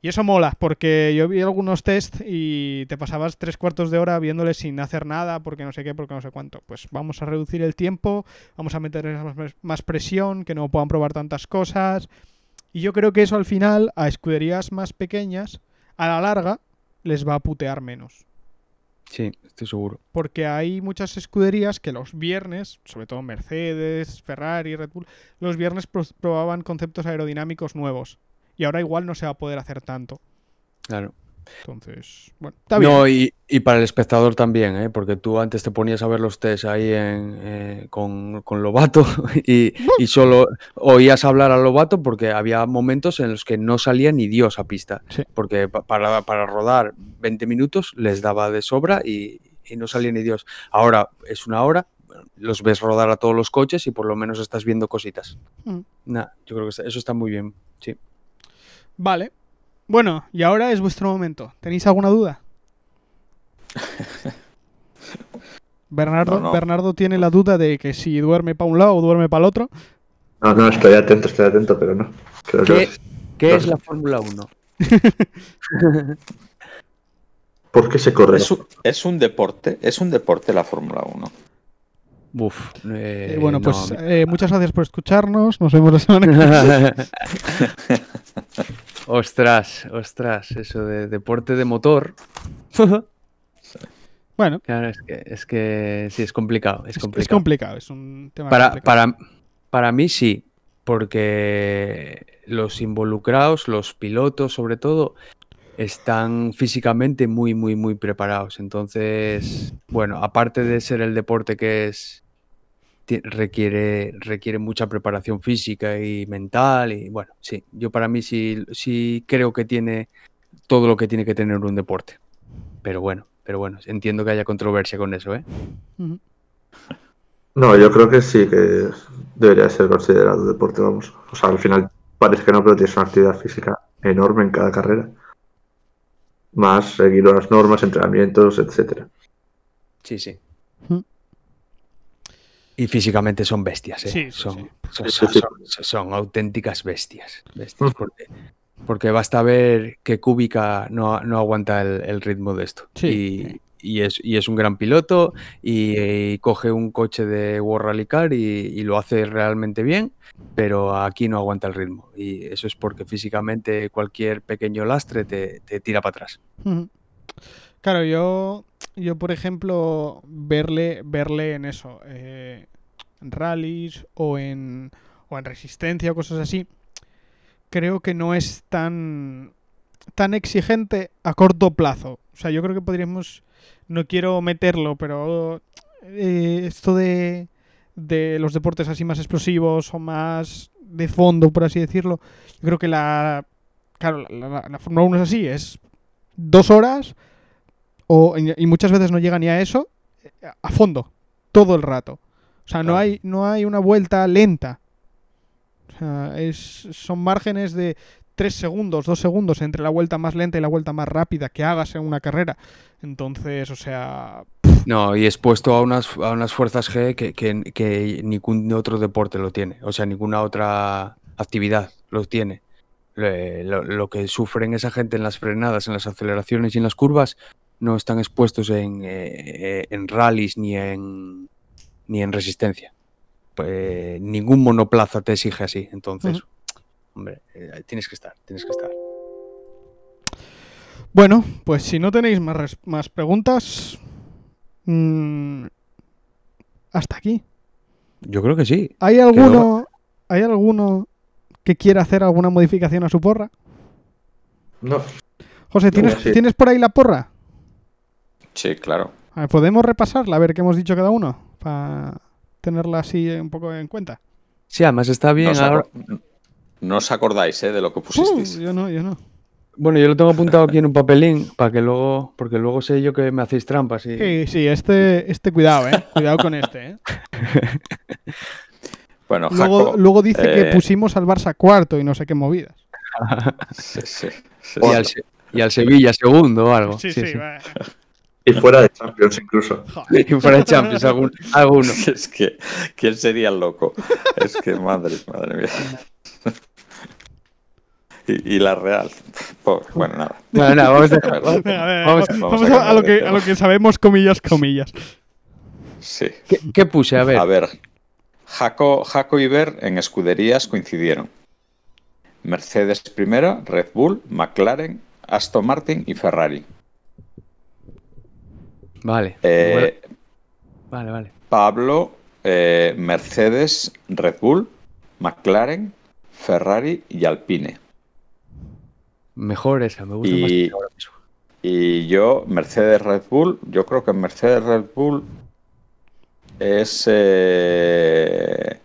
Y eso mola, porque yo vi algunos test y te pasabas tres cuartos de hora viéndoles sin hacer nada, porque no sé qué, porque no sé cuánto. Pues vamos a reducir el tiempo, vamos a meter más, más presión, que no puedan probar tantas cosas. Y yo creo que eso al final, a escuderías más pequeñas, a la larga, les va a putear menos. Sí, estoy seguro. Porque hay muchas escuderías que los viernes, sobre todo Mercedes, Ferrari, Red Bull, los viernes pro- probaban conceptos aerodinámicos nuevos. Y ahora igual no se va a poder hacer tanto. Claro. Entonces, bueno, está bien. No, y, y para el espectador también, ¿eh? porque tú antes te ponías a ver los test ahí en, eh, con, con Lobato (laughs) y, y solo oías hablar a Lobato porque había momentos en los que no salía ni Dios a pista. Sí. Porque pa- para, para rodar 20 minutos les daba de sobra y, y no salía ni Dios. Ahora es una hora, los ves rodar a todos los coches y por lo menos estás viendo cositas. Mm. Nah, yo creo que eso está muy bien. Sí. Vale. Bueno, y ahora es vuestro momento. ¿Tenéis alguna duda? (laughs) Bernardo, No, no. Bernardo tiene la duda de que si duerme para un lado o duerme para el otro. No, no, estoy atento, estoy atento, pero no. Creo que- ¿Qué, es la Fórmula 1? (laughs) ¿Por qué se corre? Es un, es un deporte, es un deporte la Fórmula 1. Uf, eh, Eh, bueno, no, pues eh, muchas gracias por escucharnos. Nos vemos la semana que viene. (laughs) ostras, ostras, eso de deporte de motor. (laughs) Bueno, Claro, es que, es que sí, es complicado. Es es, es complicado. complicado. Es un tema Para, complicado. para, para mí sí, porque los involucrados, los pilotos sobre todo, están físicamente muy, muy, muy preparados. Entonces, bueno, aparte de ser el deporte que es, requiere, requiere mucha preparación física y mental. Y bueno, sí, yo para mí sí, sí creo que tiene todo lo que tiene que tener un deporte. Pero bueno, pero bueno, entiendo que haya controversia con eso, ¿eh? No, yo creo que sí que debería ser considerado deporte, vamos. O sea, al final parece que no, pero tienes una actividad física enorme en cada carrera. Más seguir las normas, entrenamientos, etcétera. Sí, sí. Y físicamente son bestias, ¿eh? Sí, sí, son, sí. son- Sí, son- sí. son- son auténticas bestias. bestias porque, porque basta ver que Kubica no, no aguanta el, el ritmo de esto. Sí. Y, y es, y es un gran piloto y, y coge un coche de World Rally Car y, y lo hace realmente bien, pero aquí no aguanta el ritmo. Y eso es porque físicamente cualquier pequeño lastre te, te tira para atrás. Claro, yo, yo por ejemplo, verle, verle en eso, eh, en rallies o en, o en resistencia o cosas así, creo que no es tan, tan exigente a corto plazo. O sea, yo creo que podríamos, no quiero meterlo, pero eh, esto de, de los deportes así más explosivos o más de fondo, por así decirlo, yo creo que la, claro, la, la- la Fórmula 1 es así, es dos horas o, y muchas veces no llega ni a eso eh, a fondo todo el rato. O sea no hay no hay una vuelta lenta. O sea, es, son márgenes de 3 segundos 2 segundos entre la vuelta más lenta y la vuelta más rápida que hagas en una carrera. Entonces o sea No, y expuesto a unas, a unas fuerzas G que, que- que ningún otro deporte lo tiene, o sea, ninguna otra actividad lo tiene. Lo que sufren esa gente en las frenadas, en las aceleraciones y en las curvas no están expuestos en, eh, en rallies ni en, ni en resistencia. Pues, ningún monoplaza te exige así, entonces, hombre, eh, tienes que estar, tienes que estar. bueno pues si no tenéis más, más preguntas mm, hasta aquí Yo creo que sí. ¿Hay alguno, ¿Hay alguno que quiera hacer alguna modificación a su porra? No, José, ¿tienes, sí. ¿tienes por ahí la porra? Sí, claro. A ver, ¿Podemos repasarla? A ver qué hemos dicho cada uno. Para tenerla así un poco en cuenta. Sí, además está No bien. os, ahora- acor- no os acordáis ¿eh? de lo que Uh, pusisteis. yo no, yo no. Bueno, yo lo tengo apuntado aquí en un papelín para que luego, porque luego sé yo que me hacéis trampas y Sí, sí, este, este cuidado, ¿eh? Cuidado con este, ¿eh? (laughs) Bueno, Luego, Jaco, luego dice que eh, pusimos al Barça cuarto y no sé qué movidas. (laughs) sí, sí, sí, y, al, y al Sevilla segundo o algo. Sí, Sí, sí, sí. va. Y fuera de Champions incluso. (laughs) Y fuera de Champions, algún- alguno. (laughs) Es que, ¿quién sería el loco? Es que, madre, madre mía. Y, y la Real. Pobre, Bueno, nada. Bueno, nada, vamos a (laughs) vamos- Vamos- vamos lo que, a lo que sabemos, comillas, comillas. Sí. ¿Qué, qué puse? A ver. A ver. Jaco, Jaco y Ver en escuderías coincidieron. Mercedes primero, Red Bull, McLaren, Aston Martin y Ferrari. Vale. Eh, Vale, vale. Pablo, eh, Mercedes, Red Bull, McLaren, Ferrari y Alpine. Mejor esa, me gusta más Y- que ahora mismo. Y yo, Mercedes Red Bull, yo creo que Mercedes Red Bull es, eh,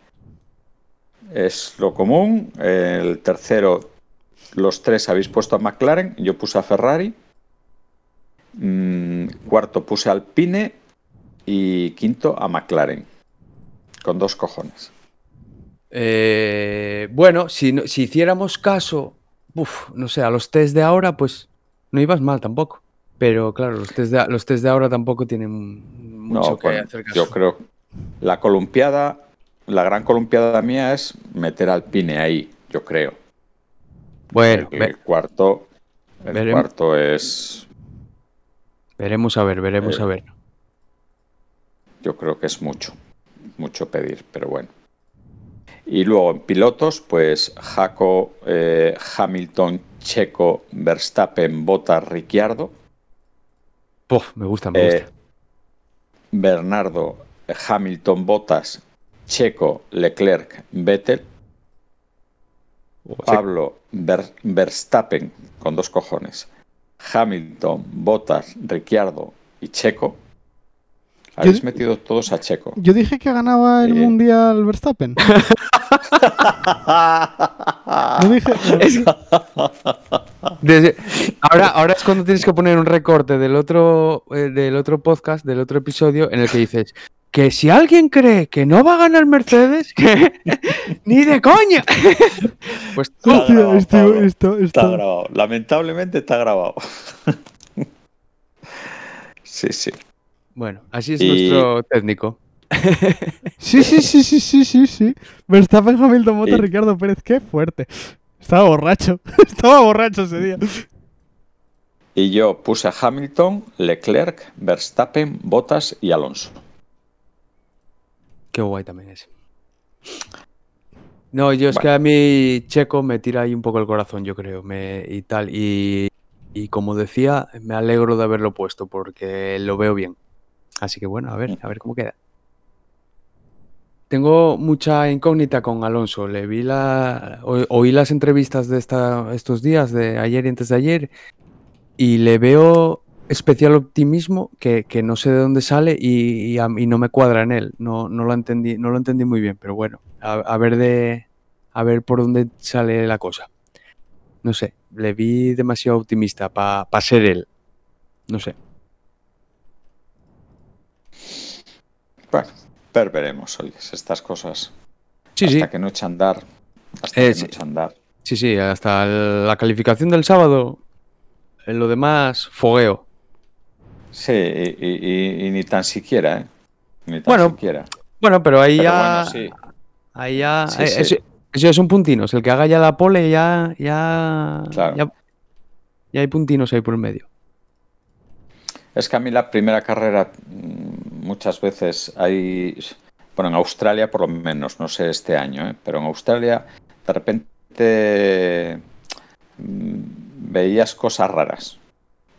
es lo común. El tercero, los tres habéis puesto a McLaren, yo puse a Ferrari. Mm, cuarto puse Alpine y quinto a McLaren. Con dos cojones. Eh, bueno, si, si hiciéramos caso, uf, no sé, a los test de ahora, pues no ibas mal tampoco. Pero claro, los test de, los test de ahora tampoco tienen mucho No, que bueno, hacer caso. yo creo la columpiada, la gran columpiada mía es meter al Pine ahí, yo creo. Bueno, el, cuarto, el veremos. cuarto es, veremos a ver, veremos Eh, a ver. yo creo que es mucho, mucho pedir, pero bueno. Y luego en pilotos, pues Jaco, eh, Hamilton, Checo, Verstappen, Bottas, Ricciardo, Puf, me gusta, me eh, gusta. Bernardo, Hamilton, Bottas, Checo, Leclerc, Vettel, Pablo, Ver- Verstappen, con dos cojones, Hamilton, Bottas, Ricciardo y Checo. Habéis Yo- metido todos a Checo. Yo dije que ganaba el. Mundial Verstappen. (laughs) No dije... Desde- ahora, ahora es cuando tienes que poner un recorte del otro, eh, del otro podcast, del otro episodio, en el que dices que si alguien cree que no va a ganar Mercedes, que (laughs) (laughs) ni de coña. pues tú, Está grabado, esto, esto, Está grabado. Lamentablemente está grabado. (laughs) sí, sí. bueno, así es Y- nuestro técnico. Sí, sí, sí, sí, sí, sí, sí. Verstappen, Hamilton, Bottas, Y- Ricardo Pérez, qué fuerte. Estaba borracho. Estaba borracho ese día. Y yo puse a Hamilton, Leclerc, Verstappen, Bottas y Alonso. Qué guay también es. No, yo es que a mí Checo me tira ahí un poco el corazón, yo creo, me, y tal. Y, y como decía, me alegro de haberlo puesto porque lo veo bien. Así que bueno, a ver, a ver cómo queda. Tengo mucha incógnita con Alonso. Le vi la, o- oí las entrevistas de esta, estos días, de ayer y antes de ayer, y le veo especial optimismo que, que no sé de dónde sale y, y a mí no me cuadra en él. No, no lo entendí, no lo entendí muy bien, pero bueno, a, a ver de a ver por dónde sale la cosa. No sé, le vi demasiado optimista para ser él. No sé. Bueno, pero veremos, oyes, estas cosas. Sí, hasta sí, que no echa a andar. Hasta Eh, que sí. no sí, sí, hasta la calificación del sábado. En lo demás, fogueo. Sí, y, y- y- y ni tan siquiera, ¿eh? Ni tan Bueno, siquiera. Bueno, pero ahí Pero ya. bueno, sí. Ahí ya. Sí, eh, sí. Eso, eso ya son puntinos. El que haga ya la pole ya. Ya, Claro. ya, ya hay puntinos ahí por el medio. Es que a mí la primera carrera mm, muchas veces hay, bueno, en Australia por lo menos, no sé este año, ¿eh? pero en Australia de repente mm, veías cosas raras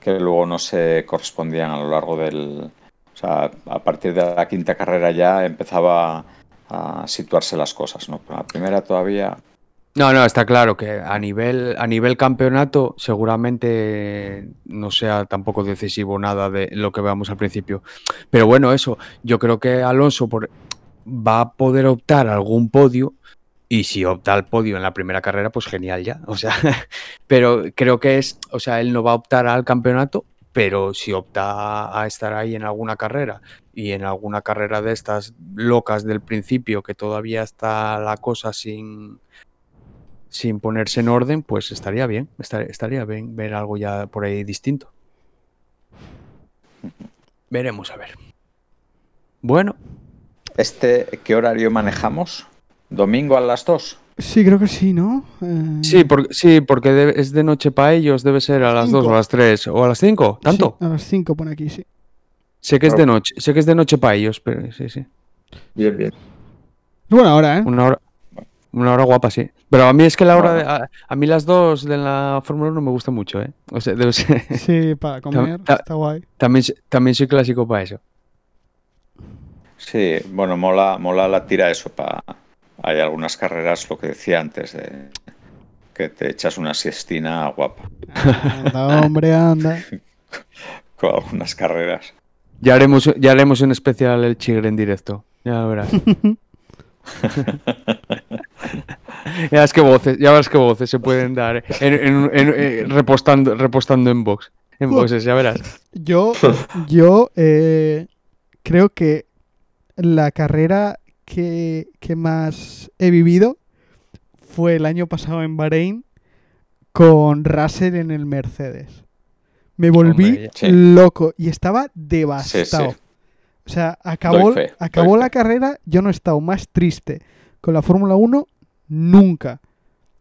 que luego no se correspondían a lo largo del... O sea, a partir de la quinta carrera ya empezaba a situarse las cosas, ¿no? La primera todavía... No, no, está claro que a nivel, a nivel campeonato seguramente no sea tampoco decisivo nada de lo que veamos al principio. Pero bueno, eso, yo creo que Alonso por- va a poder optar algún podio y si opta al podio en la primera carrera, pues genial ya. O sea, (laughs) pero creo que es, o sea, él no va a optar al campeonato, pero si opta a estar ahí en alguna carrera y en alguna carrera de estas locas del principio que todavía está la cosa sin sin ponerse en orden, pues estaría bien, estar- estaría bien ver algo ya por ahí distinto. Veremos a ver. Bueno, Este, ¿Qué horario manejamos? ¿Domingo a las 2? Sí, creo que sí, ¿no? Eh, sí, porque, sí, porque es de noche para ellos, debe ser a las 2 o Cinco. a las 3 o a las 5, ¿tanto? sí, a las 5 pone aquí, sí. Sé que es de noche, sé que es de noche para ellos, pero sí, sí. Bien, bien. Es buena hora, ¿eh? Una hora, una hora guapa, sí. Pero a mí es que la hora de, a, a mí las dos de la Fórmula 1 me gusta mucho, ¿eh? O sea, debe ser- Sí, para (laughs) comer, ta- está guay. también, también soy clásico para eso. Sí, bueno, mola, mola la tira eso para. Hay algunas carreras, lo que decía antes, de que te echas una siestina guapa Anda, hombre, anda. (laughs) con algunas carreras. Ya haremos, ya haremos un especial el Chigre en directo. Ya verás. (laughs) ya verás qué voces, ya verás qué voces se pueden dar en, en- en- eh, repostando, repostando en box. En boxes, ya verás. Yo, yo eh, creo que la carrera que, que más he vivido fue el año pasado en Bahrein con Russell en el Mercedes. Me volví Hombre, ya- Sí. loco y estaba devastado. Sí, O sea, acabó, fe, acabó la fe. carrera, yo no he estado más triste con la Fórmula 1 nunca.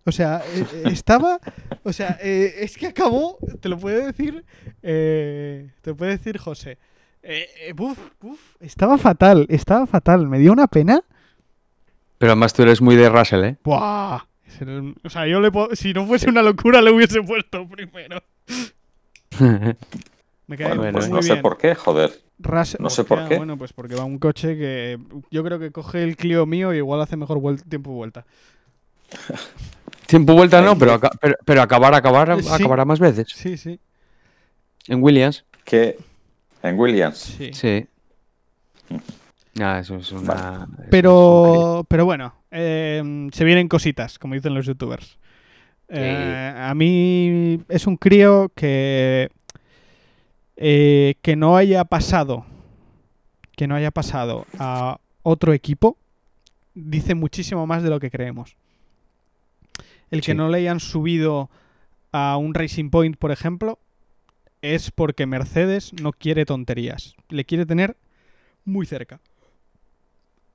O sea, eh, eh, estaba. O sea, eh, es que acabó, te lo puede decir. eh, te lo puede decir José. Eh, eh, buf, buf, estaba fatal, estaba fatal. Me dio una pena. Pero además tú eres muy de Russell, ¿eh? ¡Buah! O sea, yo le po- si no fuese una locura, le hubiese puesto primero. (laughs) Me cae Bueno, pues no sé por qué, joder. Russell- no sé por qué. Bueno, pues porque va un coche que yo creo que coge el Clio mío y igual hace mejor vuel- tiempo de vuelta. (laughs) Tiempo vuelta no, pero, aca- pero, pero acabar, acabar, Sí. acabará más veces. Sí, sí, En Williams, Que en Williams. sí. sí. Ah, eso es una. eso es un Pero, pero bueno, eh, se vienen cositas, como dicen los youtubers. Eh, a mí es un crío que eh, que no haya pasado que no haya pasado a otro equipo dice muchísimo más de lo que creemos. El que no le hayan subido a un Racing Point, por ejemplo, es porque Mercedes no quiere tonterías. Le quiere tener muy cerca.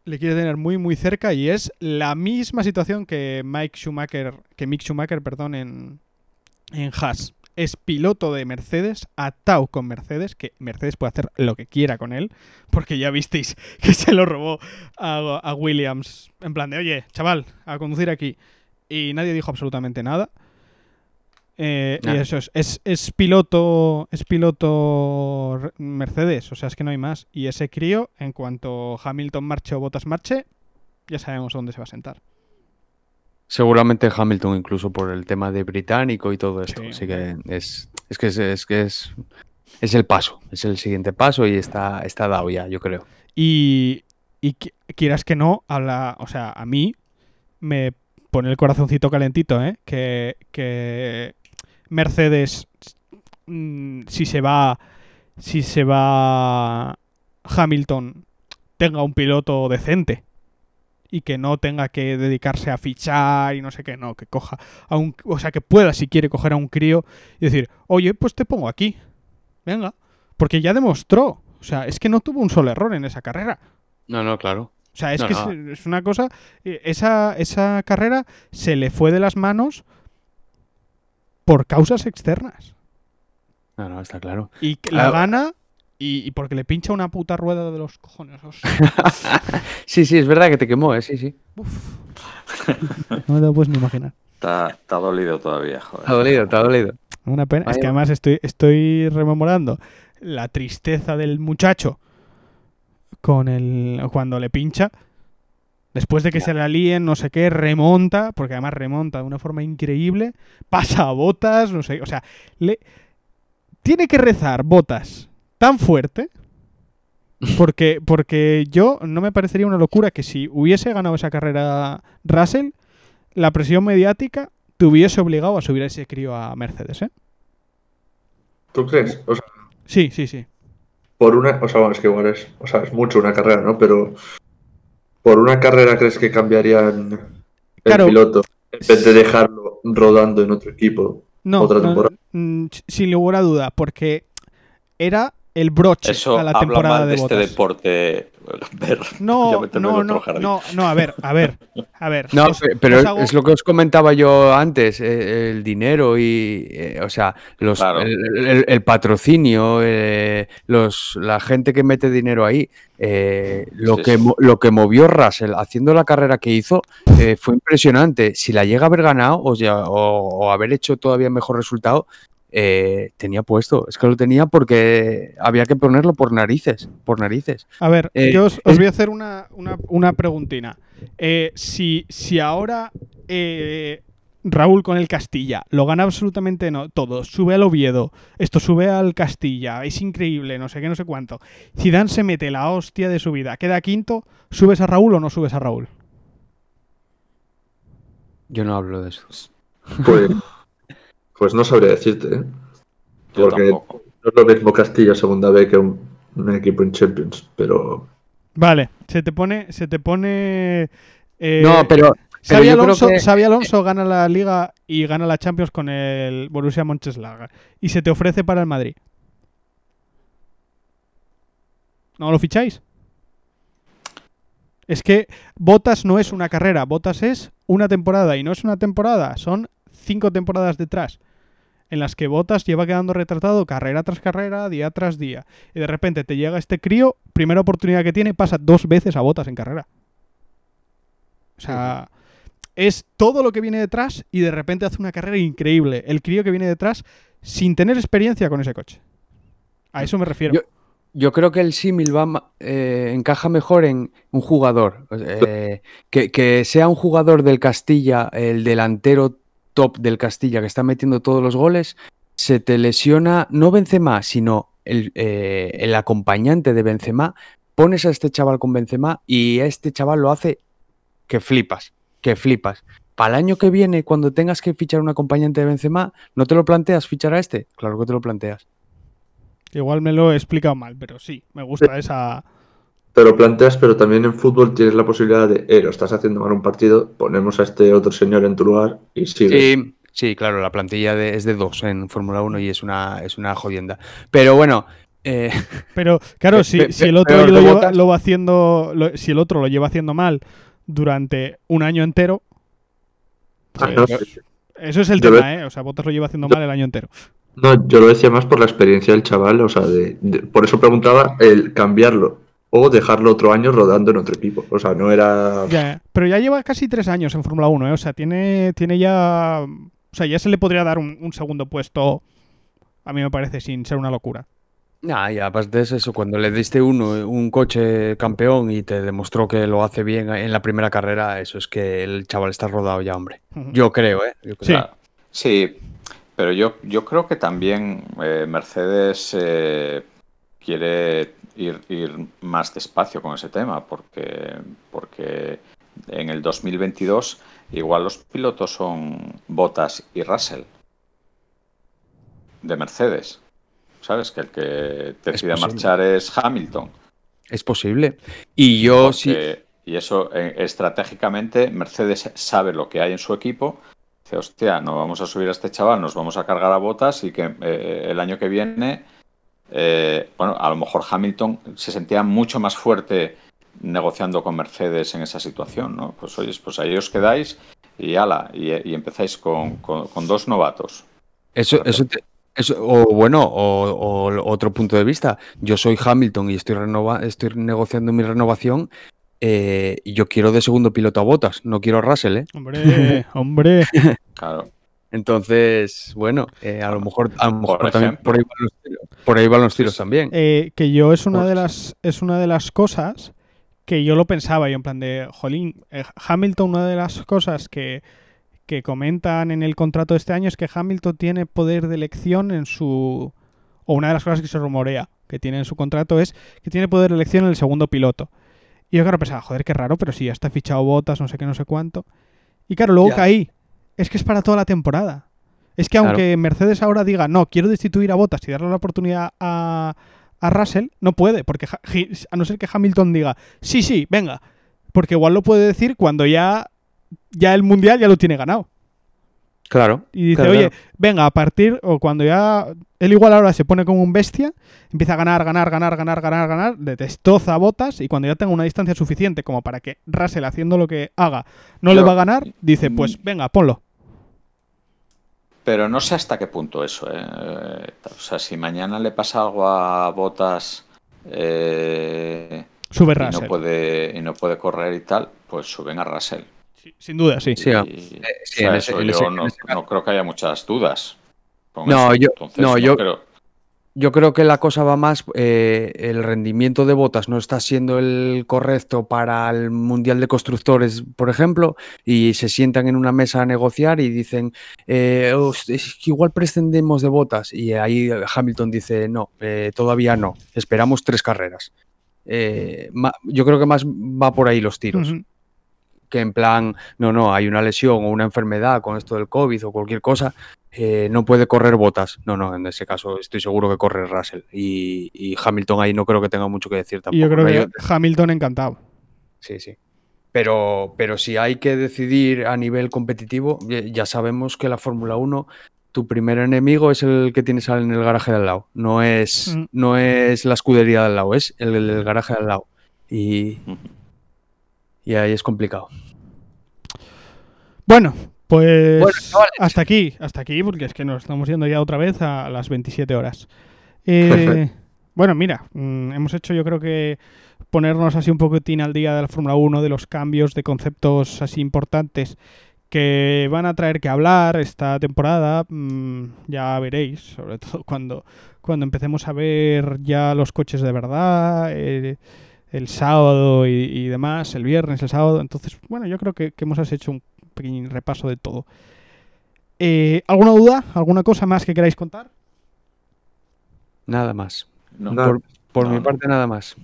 Le quiere tener muy muy cerca y es la misma situación que Mike Schumacher, que Mick Schumacher, perdón, en, en Haas. Es piloto de Mercedes, atado con Mercedes, que Mercedes puede hacer lo que quiera con él, porque ya visteis (laughs) que se lo robó a, a Williams, en plan de, oye, chaval, a conducir aquí. Y nadie dijo absolutamente nada. Eh, y eso es, es, es piloto, es piloto Mercedes, o sea, es que no hay más. Y ese crío, en cuanto Hamilton marche o Bottas marche, ya sabemos dónde se va a sentar. Seguramente Hamilton, incluso por el tema de británico y todo esto. Sí. Así que es, es que es, es que es, es el paso, es el siguiente paso y está, está dado ya, yo creo. Y, y qui- quieras que no, habla, o sea, a mí me pone el corazoncito calentito, ¿eh? Que, que Mercedes, mm, si se va, si se va Hamilton, tenga un piloto decente y que no tenga que dedicarse a fichar y no sé qué, no, que coja a un, o sea, que pueda si quiere coger a un crío y decir, oye, pues te pongo aquí, venga, porque ya demostró, o sea, es que no tuvo un solo error en esa carrera. No, no, claro. O sea, es No, que no. es, es una cosa. eh, Esa, esa carrera se le fue de las manos por causas externas. No, no, está claro. Y que la Ah. gana y, y porque le pincha una puta rueda de los cojones. (laughs) Sí, sí, es verdad que te quemó, ¿eh? Sí, sí. Uf. No me lo puedes ni imaginar. Está, está dolido todavía, joder. Ha dolido, ha dolido. Una pena. Es que además estoy, estoy rememorando la tristeza del muchacho con el cuando le pincha. Después de que se la líen, no sé qué, remonta, porque además remonta de una forma increíble, pasa a botas, no sé, o sea, le tiene que rezar botas tan fuerte (laughs) porque porque yo no me parecería una locura que si hubiese ganado esa carrera Russell, la presión mediática te hubiese obligado a subir a ese crío a Mercedes, ¿eh? ¿Tú crees? O sea, Sí, sí, sí. por una. O sea, bueno, es que igual es. O sea, es mucho una carrera, ¿no? Pero. ¿Por una carrera crees que cambiarían el Claro. piloto en vez de dejarlo rodando en otro equipo? No, Otra temporada. mm, sin lugar a duda, porque era el broche Eso a la habla temporada mal de, de este Bottas. deporte. (laughs) Ver, No, no, otro no, jardín. no, no, a ver, a ver, a ver. No, os- pero os hago- es lo que os comentaba yo antes, eh, el dinero y, eh, o sea, los, Claro. el, el- el patrocinio, eh, los, la gente que mete dinero ahí, eh, lo, Sí, que, sí. lo que movió Russell haciendo la carrera que hizo eh, fue impresionante. Si la llega a haber ganado o, ya- o- o haber hecho todavía mejor resultado, eh, tenía puesto. Es que lo tenía porque había que ponerlo por narices, por narices. A ver, eh, yo os, voy a hacer una, una, una preguntina. Eh, si, si ahora eh, Raúl con el Castilla lo gana absolutamente no, todo, sube al Oviedo, esto sube al Castilla, es increíble, no sé qué, no sé cuánto. Zidane se mete la hostia de su vida, queda quinto, ¿subes a Raúl o no subes a Raúl? Yo no hablo de eso. Pues, (laughs) pues no sabría decirte, ¿eh? Yo Porque tampoco. no es lo mismo Castilla segunda vez que un, un equipo en Champions, pero Vale, se te pone, se te pone. eh, No, pero, Alonso, que- Xavi Alonso gana la Liga y gana la Champions con el Borussia Mönchengladbach y se te ofrece para el Madrid. ¿No lo ficháis? Es que Botas no es una carrera, Botas es una temporada y no es una temporada, son cinco temporadas detrás en las que Botas lleva quedando retratado carrera tras carrera, día tras día. Y de repente te llega este crío, primera oportunidad que tiene, pasa dos veces a Botas en carrera. O sea, es todo lo que viene detrás y de repente hace una carrera increíble. El crío que viene detrás sin tener experiencia con ese coche. A eso me refiero. Yo, creo que el símil va eh, encaja mejor en un jugador. eh, que sea un jugador del Castilla, el delantero top del Castilla que está metiendo todos los goles, se te lesiona no Benzema, sino el, eh, el acompañante de Benzema. Pones a este chaval con Benzema y este chaval lo hace que flipas, que flipas. Para el año que viene, cuando tengas que fichar un acompañante de Benzema, ¿no te lo planteas fichar a este? Claro que te lo planteas. Igual me lo he explicado mal, pero sí, me gusta esa... Te lo planteas, pero también en fútbol tienes la posibilidad de, eh, lo estás haciendo mal un partido, ponemos a este otro señor en tu lugar y sigue. Sí, sí, claro, la plantilla de- es de dos en Fórmula 1 y es una, es una jodienda. Pero bueno, eh, Pero claro, (laughs) si, si el otro lo, lleva, lo va haciendo, lo- si el otro lo lleva haciendo mal durante un año entero, Ah, pues, no, eso es el Yo tema, ¿eh? O sea, Botas lo lleva haciendo Yo- mal el año entero. No, yo lo decía más por la experiencia del chaval, o sea, de, de- por eso preguntaba el cambiarlo o dejarlo otro año rodando en otro equipo. O sea, no era. Ya, pero ya lleva casi tres años en Fórmula 1, ¿eh? O sea, tiene, tiene ya... O sea, ya se le podría dar un, un segundo puesto, a mí me parece, sin ser una locura. nah, y aparte es eso, cuando le diste uno un coche campeón y te demostró que lo hace bien en la primera carrera, eso es que el chaval está rodado ya, hombre. Yo creo, ¿eh? Yo creo. Sí. Sí, pero yo, yo creo que también eh, Mercedes eh, quiere ir, ir más despacio con ese tema, porque, porque en el 2022 igual los pilotos son Bottas y Russell de Mercedes. ¿Sabes? Que el que decide posible. marchar es Hamilton. Es posible. Y yo sí. Y eso, eh, estratégicamente, Mercedes sabe lo que hay en su equipo. Dice, hostia, no vamos a subir a este chaval, nos vamos a cargar a botas y que eh, el año que viene, eh, bueno, a lo mejor Hamilton se sentía mucho más fuerte negociando con Mercedes en esa situación, ¿no? Pues oye, pues ahí os quedáis y ala, y, y empezáis con, con- con dos novatos. Eso, eso, te- eso- o bueno, o, o otro punto de vista. Yo soy Hamilton y estoy, renova, estoy negociando mi renovación. eh, y yo quiero de segundo piloto a botas, no quiero a Russell, ¿eh? Hombre, hombre. (laughs) Claro. Entonces, bueno, eh, a lo mejor, a lo mejor Por también por ahí van los tiros, por ahí van los tiros también. Eh, que yo es una de Pues- las es una de las cosas que yo lo pensaba yo en plan de jolín eh, Hamilton una de las cosas que, que comentan en el contrato de este año es que Hamilton tiene poder de elección en su o una de las cosas que se rumorea que tiene en su contrato es que tiene poder de elección en el segundo piloto y yo claro pensaba joder qué raro pero si ya está fichado botas no sé qué no sé cuánto y claro luego caí es que es para toda la temporada es que Claro. aunque Mercedes ahora diga no quiero destituir a botas y darle la oportunidad a a Russell no puede, porque a no ser que Hamilton diga, sí, sí, venga, porque igual lo puede decir cuando ya, ya el mundial ya lo tiene ganado. Claro. Y dice, claro, oye, claro. venga, a partir, o cuando ya, él igual ahora se pone como un bestia, empieza a ganar, ganar, ganar, ganar, ganar, ganar, le destroza botas y cuando ya tenga una distancia suficiente como para que Russell haciendo lo que haga no le va a ganar, dice, pues venga, ponlo. Pero no sé hasta qué punto eso. ¿eh? O sea, si mañana le pasa algo a Botas eh, Sube y, Russell. no puede, y no puede correr y tal, pues suben a Russell. Sí, sin duda, sí. No, creo que haya muchas dudas. No, eso. yo- Entonces, no, yo- creo- Yo creo que la cosa va más, eh, el rendimiento de botas no está siendo el correcto para el Mundial de Constructores, por ejemplo, y se sientan en una mesa a negociar y dicen, eh, "Host- es que igual prescindemos de botas. Y ahí Hamilton dice, no, eh, todavía no, esperamos tres carreras. Eh, yo creo que más va por ahí los tiros. Que en plan, no, no, hay una lesión o una enfermedad con esto del COVID o cualquier cosa, eh, no puede correr botas. No, no, en ese caso estoy seguro que corre Russell. Y, y Hamilton ahí no creo que tenga mucho que decir tampoco. Yo creo que Hamilton encantado. Sí, sí. Pero, pero si hay que decidir a nivel competitivo, ya- sabemos que la Fórmula 1 tu primer enemigo es el que tienes en el garaje de al lado. No es, Mm. no es la escudería de al lado, es el, el garaje de al lado. Y. y ahí es complicado. Bueno, pues Bueno, hasta aquí, hasta aquí, porque es que nos estamos yendo ya otra vez a las 27 horas. Eh, bueno, mira, mm, hemos hecho yo creo que ponernos así un poquitín al día de la Fórmula 1, de los cambios de conceptos así importantes que van a traer que hablar esta temporada, mm, ya veréis, sobre todo cuando, cuando empecemos a ver ya los coches de verdad, eh, el sábado y, y demás, el viernes, el sábado. Entonces, bueno, yo creo que, que hemos hecho un pequeño repaso de todo. Eh, ¿Alguna duda? ¿Alguna cosa más que queráis contar? Nada más. No. Por, por No, mi parte, nada más.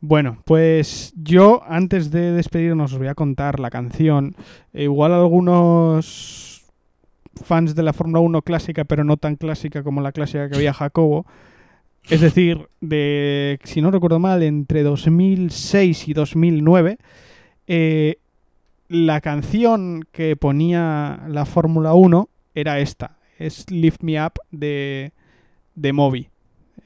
Bueno, pues yo antes de despedirnos os voy a contar la canción. Eh, igual algunos fans de la Fórmula 1 clásica, pero no tan clásica como la clásica que había (laughs) Jacobo. Es decir, de, si no recuerdo mal, entre 2006 y 2009, eh, la canción que ponía la Fórmula 1 era esta. Es Lift Me Up de, de Moby.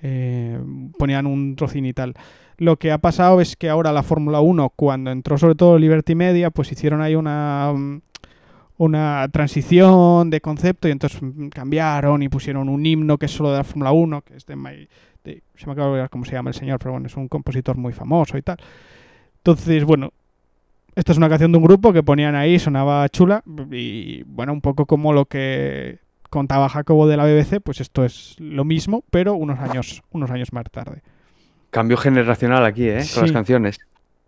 Eh, ponían un trocín y tal. Lo que ha pasado es que ahora la Fórmula 1, cuando entró sobre todo Liberty Media, pues hicieron ahí una, mm, una transición de concepto y entonces mm, cambiaron y pusieron un himno que es solo de la Fórmula 1, que es de, My- de- se me acaba de olvidar cómo se llama el señor, pero bueno, es un compositor muy famoso y tal. Entonces, bueno, esta es una canción de un grupo que ponían ahí, sonaba chula y bueno, un poco como lo que contaba Jacobo de la BBC, pues esto es lo mismo, pero unos años, unos años más tarde. Cambio generacional aquí, ¿eh? Con las canciones.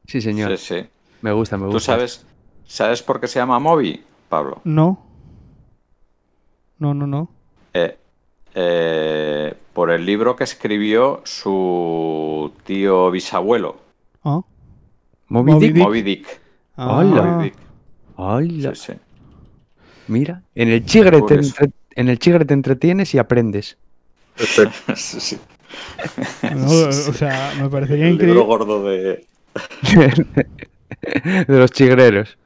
Sí, señor. Sí, sí. Me gusta, me gusta. ¿Tú sabes, sabes por qué se llama Moby, Pablo? No. No, no, no. Eh, eh, por el libro que escribió su tío bisabuelo, Ah. Moby Moby Dick. Dick. Moby Dick. Ah. Hola. Moby Dick. Hola. Sí, sí. Mira, en el chigre, te entre- en el chigre te entretienes y aprendes. (laughs) Sí, sí. No, o (laughs) sea, me parecería El libro gordo de... (laughs) de los chigreros.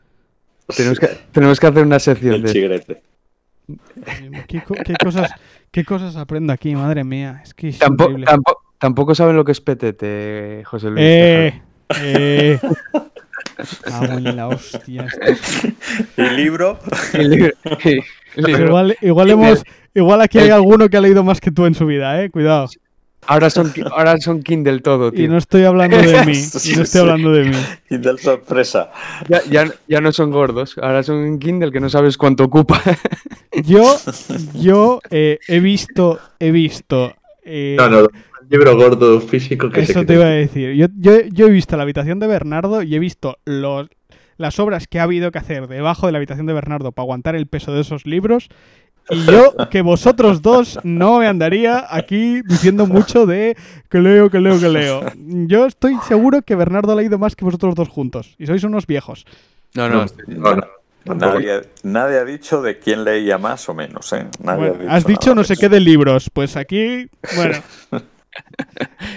Tenemos que, tenemos que hacer una sección del de... chigrete. ¿Qué, co- qué cosas, ¿Qué cosas aprendo aquí, madre mía? Es que es Tampoco, increíble. tampoco, tampoco saben lo que es petete, José Luis. Eh, eh. (laughs) Cago en la hostia. esto. ¿Y libro? El libro- el libro. Igual, igual hemos, igual aquí hay alguno que ha leído más que tú en su vida, eh. Cuidado. Ahora son, (laughs) ahora son Kindle todo, tío. Y no estoy hablando de mí. (laughs) Y Sí, no estoy sí. hablando de mí. Del sorpresa. Ya, ya, ya no son gordos, ahora son Kindle que no sabes cuánto ocupa. (laughs) Yo, yo eh, he visto, he visto. eh, No, no, un libro gordo físico que se Eso quite. te iba a decir. Yo, yo, yo he visto la habitación de Bernardo y he visto los, las obras que ha habido que hacer debajo de la habitación de Bernardo para aguantar el peso de esos libros. Y yo, que vosotros dos no me andaría aquí diciendo mucho de que leo, que leo, que leo. Yo estoy seguro que Bernardo ha leído más que vosotros dos juntos. Y sois unos viejos. No, No, no, no. Nadie, nadie ha dicho de quién leía más o menos, ¿eh? Nadie Bueno, ha has dicho no sé qué de libros. Pues aquí, bueno, (laughs)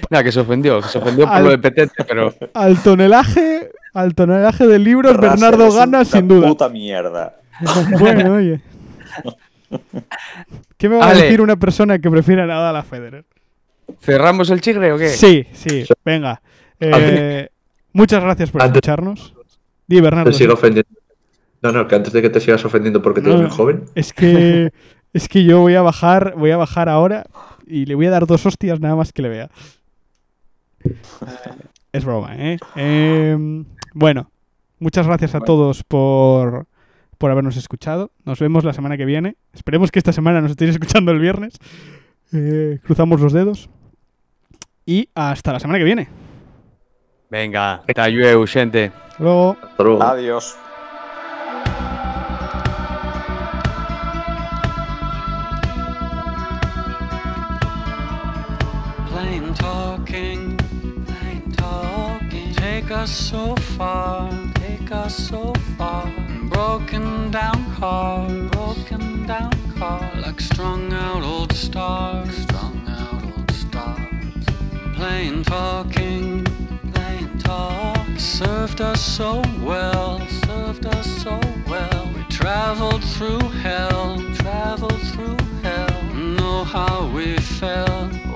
nada, que se ofendió, que se ofendió por Al- lo de petete, pero al tonelaje, al tonelaje de libros, Bernardo gana sin duda. puta mierda. Bueno, oye. (laughs) ¿Qué me va a decir una persona que prefiere nada a la Federer? ¿cerramos el chigre o qué? Sí, sí, venga. Eh, muchas gracias por Antes- escucharnos. Di, Bernardo. Te sigo ofendiendo. No, no, que antes de que te sigas ofendiendo porque te No. ves muy joven. Es que (laughs) es que yo voy a bajar, voy a bajar ahora y le voy a dar dos hostias nada más que le vea. Es broma, ¿eh? Em, bueno, muchas gracias a todos por, por habernos escuchado. Nos vemos la semana que viene. Esperemos que esta semana nos estéis escuchando el viernes. Eh, cruzamos los dedos. Y hasta la semana que viene. Venga, te ayude, gente. Hasta Luego. Hasta luego. Adiós. Plain talking, plain talking. Take us so far, take us so far. Broken down car, broken down car. Like strung out old stars, strung out old stars. Plain talking, plain talk. Served us so well, served us so well. We traveled through hell, traveled through hell. Know how we felt.